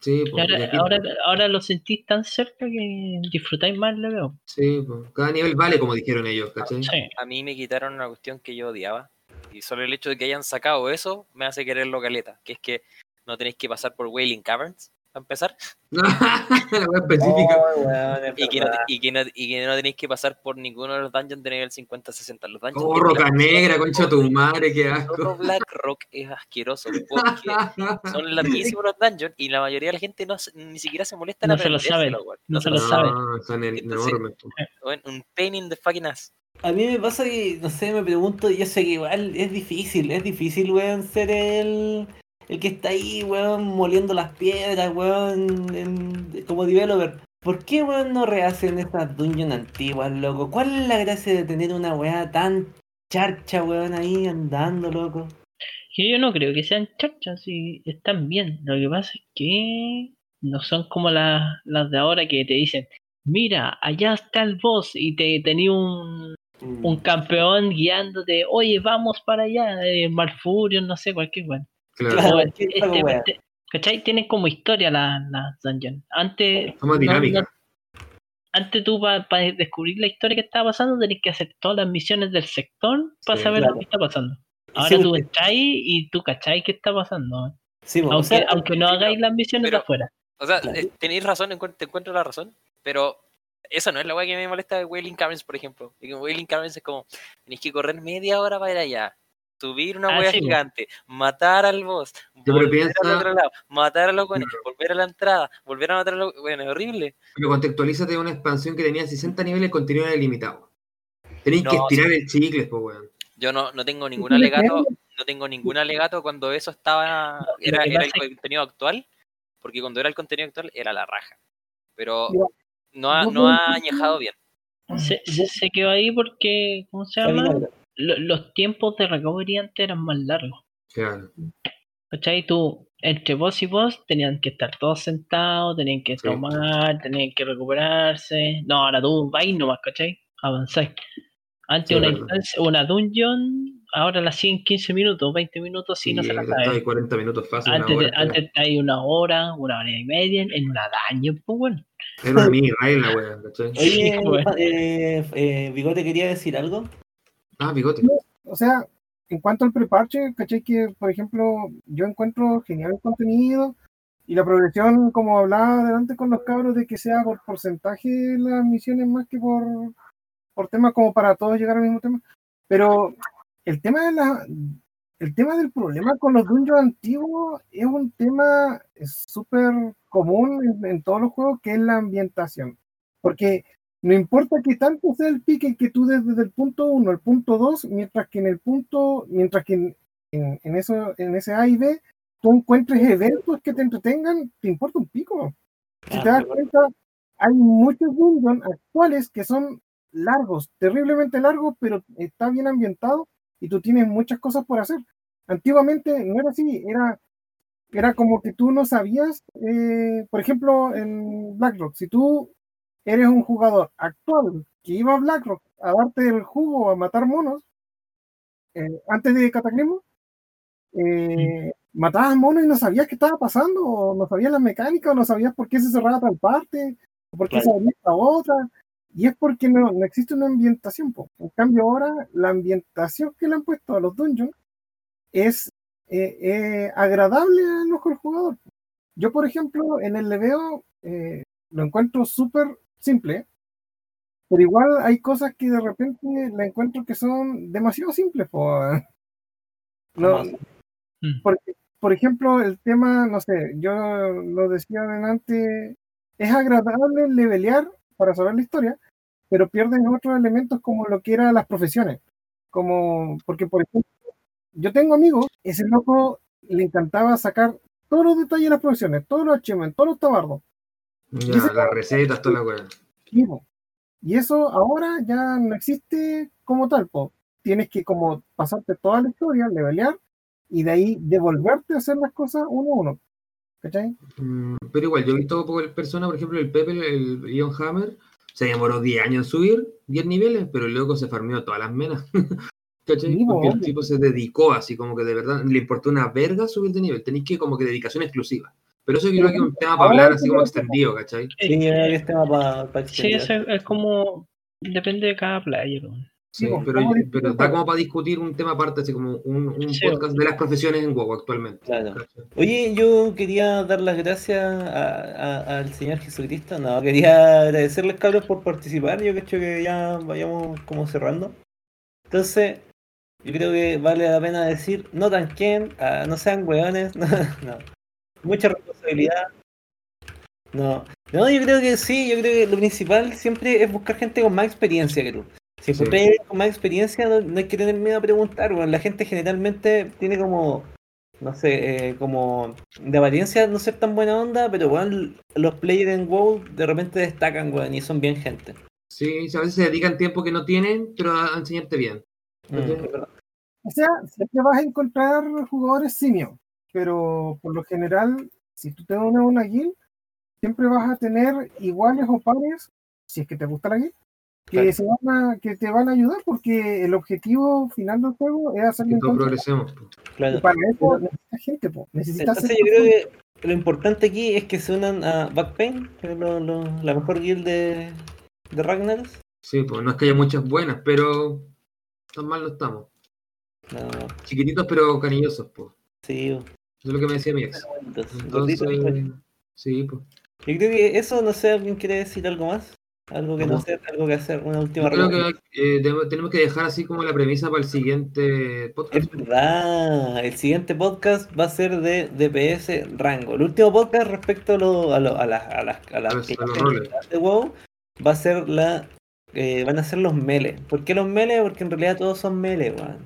sí, pues, ahora, aquí- ahora, ahora lo sentís tan cerca que disfrutáis más el leveo. sí, pues, cada nivel vale, como dijeron ellos, ¿cachai? Sí. A mí me quitaron una cuestión que yo odiaba. Y solo el hecho de que hayan sacado eso me hace quererlo caleta. Que es que no tenéis que pasar por Wailing Caverns, para empezar. (laughs) la wea específica. Oh, weón, Y que, no, y, que no, y que no tenéis que pasar por ninguno de los dungeons de nivel 50-60. Los dungeons Oh, roca Black- negra, concha tu madre, qué Todo asco. Black Rock es asqueroso. Porque (laughs) son larguísimos los dungeons y la mayoría de la gente no, ni siquiera se molesta en No se lo saben. No se lo. No, son enormes. Weón, Un pain in the fucking ass. A mí me pasa que, no sé, me pregunto, yo sé que igual es difícil, es difícil, weón, ser el, el que está ahí, weón, moliendo las piedras, weón, en- como developer. ¿Por qué, weón, no rehacen estas dungeons antiguas, loco? ¿Cuál es la gracia de tener una weá tan charcha, weón, ahí andando, loco? Que yo no creo que sean chachas y están bien. Lo que pasa es que no son como las, las de ahora que te dicen, mira, allá está el boss y te tenía un, un campeón guiándote, oye, vamos para allá, eh, Malfurion, no sé, cualquier weón. Claro. Claro. O qué este- este- ¿Cachai? Tienen como historia las la dungeons. Antes, Somos no- dinámica. no- antes tú para descubrir la historia que estaba pasando tenías que hacer todas las misiones del sector para Sí, saber claro. lo que está pasando. Sí, Ahora tú porque- entras y tú cachai qué está pasando. Sí, po, o Aunque, sea, aunque no sí, hagáis las misiones pero- de afuera. O sea, Claro. eh, tenéis razón, te encuentro la razón, pero eso no es la weá que me molesta de Wailing Caverns, por ejemplo. Que Wailing Caverns es como, tenéis que correr media hora para ir allá, subir una Ah, sí, po. gigante, matar al boss, volver piensa- al otro lado, matar a los buenos, Claro. volver a la entrada, volver a matar a los bueno, es horrible. Pero contextualízate una expansión que tenía 60 niveles y contenido era ilimitado. Tenéis que No, estirar el chicle, pues, weón. Yo no, no tengo ningún alegato, no tengo ningún alegato cuando eso estaba, era, que era el contenido actual, porque cuando era el contenido actual era la raja. Pero no ha, no ha que- añejado bien. Se, se, quedó ahí porque, ¿cómo se llama? Lo- los tiempos de recovery antes eran más largos. Claro. ¿Cachai? Tú, entre vos y vos, tenían que estar todos sentados, tenían que Sí. tomar, tenían que recuperarse. No, ahora tú vais nomás, ¿cachai? Avanzáis. Antes Sí, una instancia, una dungeon, ahora la hacían 15 minutos, 20 minutos, si no se la sabe. ahí 40 minutos fácil, una Antes, hora. antes hay una hora, una hora y media en una dungeon, pues bueno. Era una mini weón, ¿cachai? Oye, bueno. eh, eh, Bigote quería decir algo. Ah, bigote. O sea, en cuanto al preparche, caché que, por ejemplo, yo encuentro genial el contenido y la progresión, como hablaba adelante con los cabros, de que sea por porcentaje las misiones más que por, por tema, como para todos llegar al mismo tema. Pero el tema de la, el tema del problema con los dungeons antiguos es un tema súper común en, en todos los juegos, que es la ambientación. Porque no importa que tanto sea el pique que tú des desde el punto 1 al punto 2, mientras que en el punto, mientras que en, en- en eso, en ese A y B, tú encuentres eventos que te entretengan, te importa un pico. Si Ah, te das pero- cuenta, hay muchos dungeons actuales que son largos, terriblemente largos, pero está bien ambientado y tú tienes muchas cosas por hacer. Antiguamente no era así, era, era como que tú no sabías, eh, por ejemplo, en BlackRock, si tú eres un jugador actual que iba a BlackRock a darte el jugo, a matar monos, eh, antes de Cataclismo, eh, matabas monos y no sabías qué estaba pasando, o no sabías la mecánica, o no sabías por qué se cerraba tal parte, o por qué Claro. se abría esta otra. Y es porque no, no existe una ambientación. po. En cambio, ahora la ambientación que le han puesto a los dungeons es eh, agradable al ojo del jugador. Yo, por ejemplo, en el leveo lo encuentro súper simple, pero igual hay cosas que de repente le encuentro que son demasiado simples. No. Mm. porque, por ejemplo, el tema, no sé, yo lo decía adelante, es agradable levelear para saber la historia, pero pierden otros elementos como lo que eran las profesiones. Como, porque, por ejemplo, yo tengo amigos, ese loco le encantaba sacar todos los detalles de las profesiones, todos los achievements, todos los tabardos. Ya, las recetas, toda la weá. Y eso ahora ya no existe como tal, po. Tienes que como pasarte toda la historia, levelear, y de ahí devolverte a hacer las cosas uno a uno. ¿Cachai? Mm, Pero igual, yo he visto por persona, por ejemplo, el Pepe, el Ion Hammer, se demoró 10 años en subir, 10 niveles, pero el loco se farmeó todas las menas. (laughs) ¿Cachai? Sí, Porque el tipo se dedicó así, como que de verdad le importó una verga subir de nivel. Tenéis que como que dedicación exclusiva. Pero eso yo creo que es un tema para hablar así sí como extendido, ¿cachai? Sí, yo creo que es tema para Sí, eso es, es como. Depende de cada player. Sí, Sí, pero, da como para discutir un tema aparte, así como un, un Sí, podcast de las profesiones en WoW actualmente. Claro. Oye, yo quería dar las gracias a- a- al Señor Jesucristo. No, quería agradecerles, cabros, por participar. Yo creo que ya vayamos como cerrando. Entonces, yo creo que vale la pena decir, no tanquen, ah, no sean hueones, (laughs) no, no. Mucha responsabilidad. No, no, yo creo que sí, yo creo que lo principal siempre es buscar gente con más experiencia que tú. Si Sí. encontráis alguien con más experiencia, no, no hay que tener miedo a preguntar, weón. La gente generalmente tiene como, no sé, eh, como de apariencia no ser tan buena onda, pero weón, los players en WoW de repente destacan, weón, y son bien gente. Sí, a veces se dedican tiempo que no tienen, pero a, enseñarte bien. Mm. O sea, siempre vas a encontrar jugadores simio, pero por lo general, si tú te unes a una guild, siempre vas a tener iguales o pares, si es que te gusta la guild, que, Claro. se van a, que te van a ayudar porque el objetivo final del juego es hacer Que todos progresemos. Claro. Y para eso necesitas gente, po. necesitas Entonces yo creo que lo importante aquí es que se unan a Backpain, que es lo- lo- la mejor guild de, de Ragnaros. Sí, pues no es que haya muchas buenas, pero tan mal no estamos. No, Chiquititos pero cariñosos, pues. sí, es lo que me decía mi ex. Entonces, sí, pues. Yo creo que eso, no sé, ¿alguien quiere decir algo más? Algo que no No. sé, algo que hacer, una última Yo creo que eh, tenemos que dejar así como la premisa para el siguiente podcast. Es verdad, el siguiente podcast va a ser de DPS rango. El último podcast respecto a, lo- a, lo- a las, a las, las los- de WoW va a ser la eh, van a ser los melee. ¿Por qué los melee? Porque en realidad todos son melee, weón.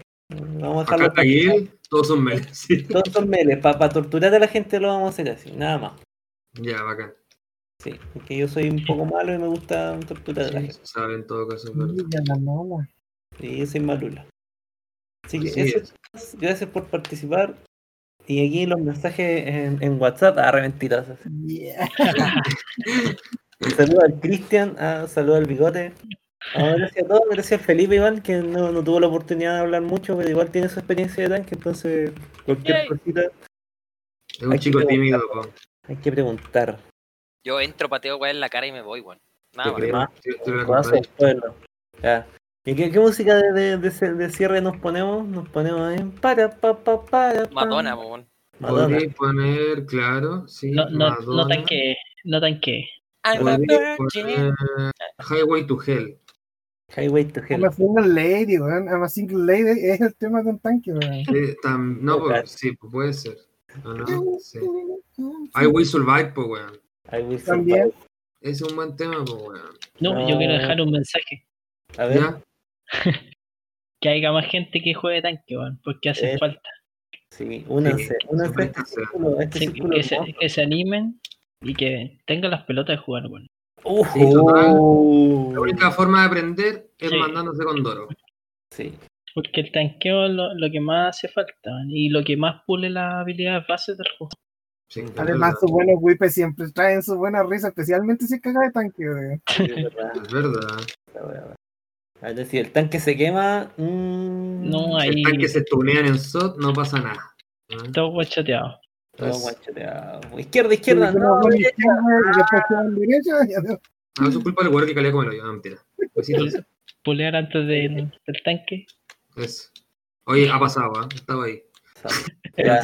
Vamos a Acá dejarlo guild, todos son melee. Sí. Todos son melee. Para torturar a la gente lo vamos a hacer así, nada más. Ya, bacán. Sí, porque yo soy un poco malo y me gusta torturar a la gente. sabe en todo caso. mala. Sí, yo soy malula. Así que eso, es. chicos, gracias por participar. Y aquí los mensajes en, en WhatsApp, ah, re mentirosas. Yeah. (laughs) Saludos al Cristian, ah, saludos al Bigote. Ah, gracias a todos, gracias al Felipe igual, que no, no tuvo la oportunidad de hablar mucho, pero igual tiene su experiencia de tanque, entonces cualquier Yay. cosita Es un Hay que chico preguntar. tímido, po. hay que preguntar. Yo entro, pateo weá en la cara y me voy, weón. Nada más. Sí. Ya. ¿Y qué, qué música de, de, de ce- de cierre nos ponemos? Nos ponemos en para pa pa para pa. Madonna, weón. Madonna. Podría poner, claro, sí. No, no, no tanque. No tanque. I'm a Podría virgin. poner Highway to Hell. Highway to Hell. I'm a single lady, weón. I'm a single lady es el tema de un tanque, weón. Tam- no, pues, sí, pues puede ser. No, no, sí. I Will Survive, pues, weón. I will También. survive. Es un buen tema, pues, weón. No, No. yo quiero dejar un mensaje. A ver. (laughs) Que haya más gente que juegue tanque, weón, porque hace Eh, falta. sí, únanse, Sí, únanse a este círculo, este Sí, círculo que, se, que se animen y que tengan las pelotas de jugar, weón. Sí. La única forma de aprender es Sí. mandándose con Doro. Sí, Porque el tanqueo es lo, lo que más hace falta y lo que más pule las habilidades bases del juego. Sí, Además, sus buenos whippes siempre traen su buena risa, especialmente si es caga de tanque, weón. sí, es verdad. Es verdad. decir, el tanque se quema. mm, No, Si ahí el tanque se tunean en SOT, no pasa nada. ¿Ah? todo guachoteado. Todo. Izquierda, izquierda. No, izquierda derecha. Ah, eso es culpa del guardia que calea como lo yo, no mentira. Pulear antes del, del tanque. Eso. Oye, ha pasado, ¿ah? Estaba ahí. (laughs) Ya,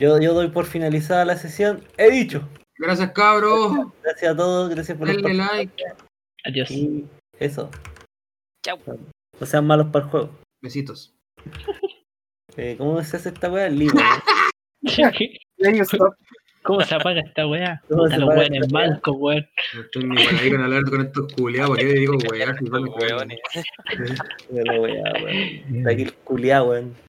yo, yo doy por finalizada la sesión. He dicho. Gracias, cabros. Gracias a todos, gracias por Denle estar- like. Adiós. Y eso. Chau. No sean malos para el juego. Besitos. Eh, ¿Cómo se hace esta weá? Libre. Ahí (laughs) está. ¿Cómo se apaga esta weá? (laughs) ¿Cómo Puta, se los apaga weones esta weá? mancos, weón. No estoy ni para ahí con hablar con estos culiados. ¿Por qué le digo weá? Si no me Weones. Bueno, weá, weón. Está aquí el culiao, weón.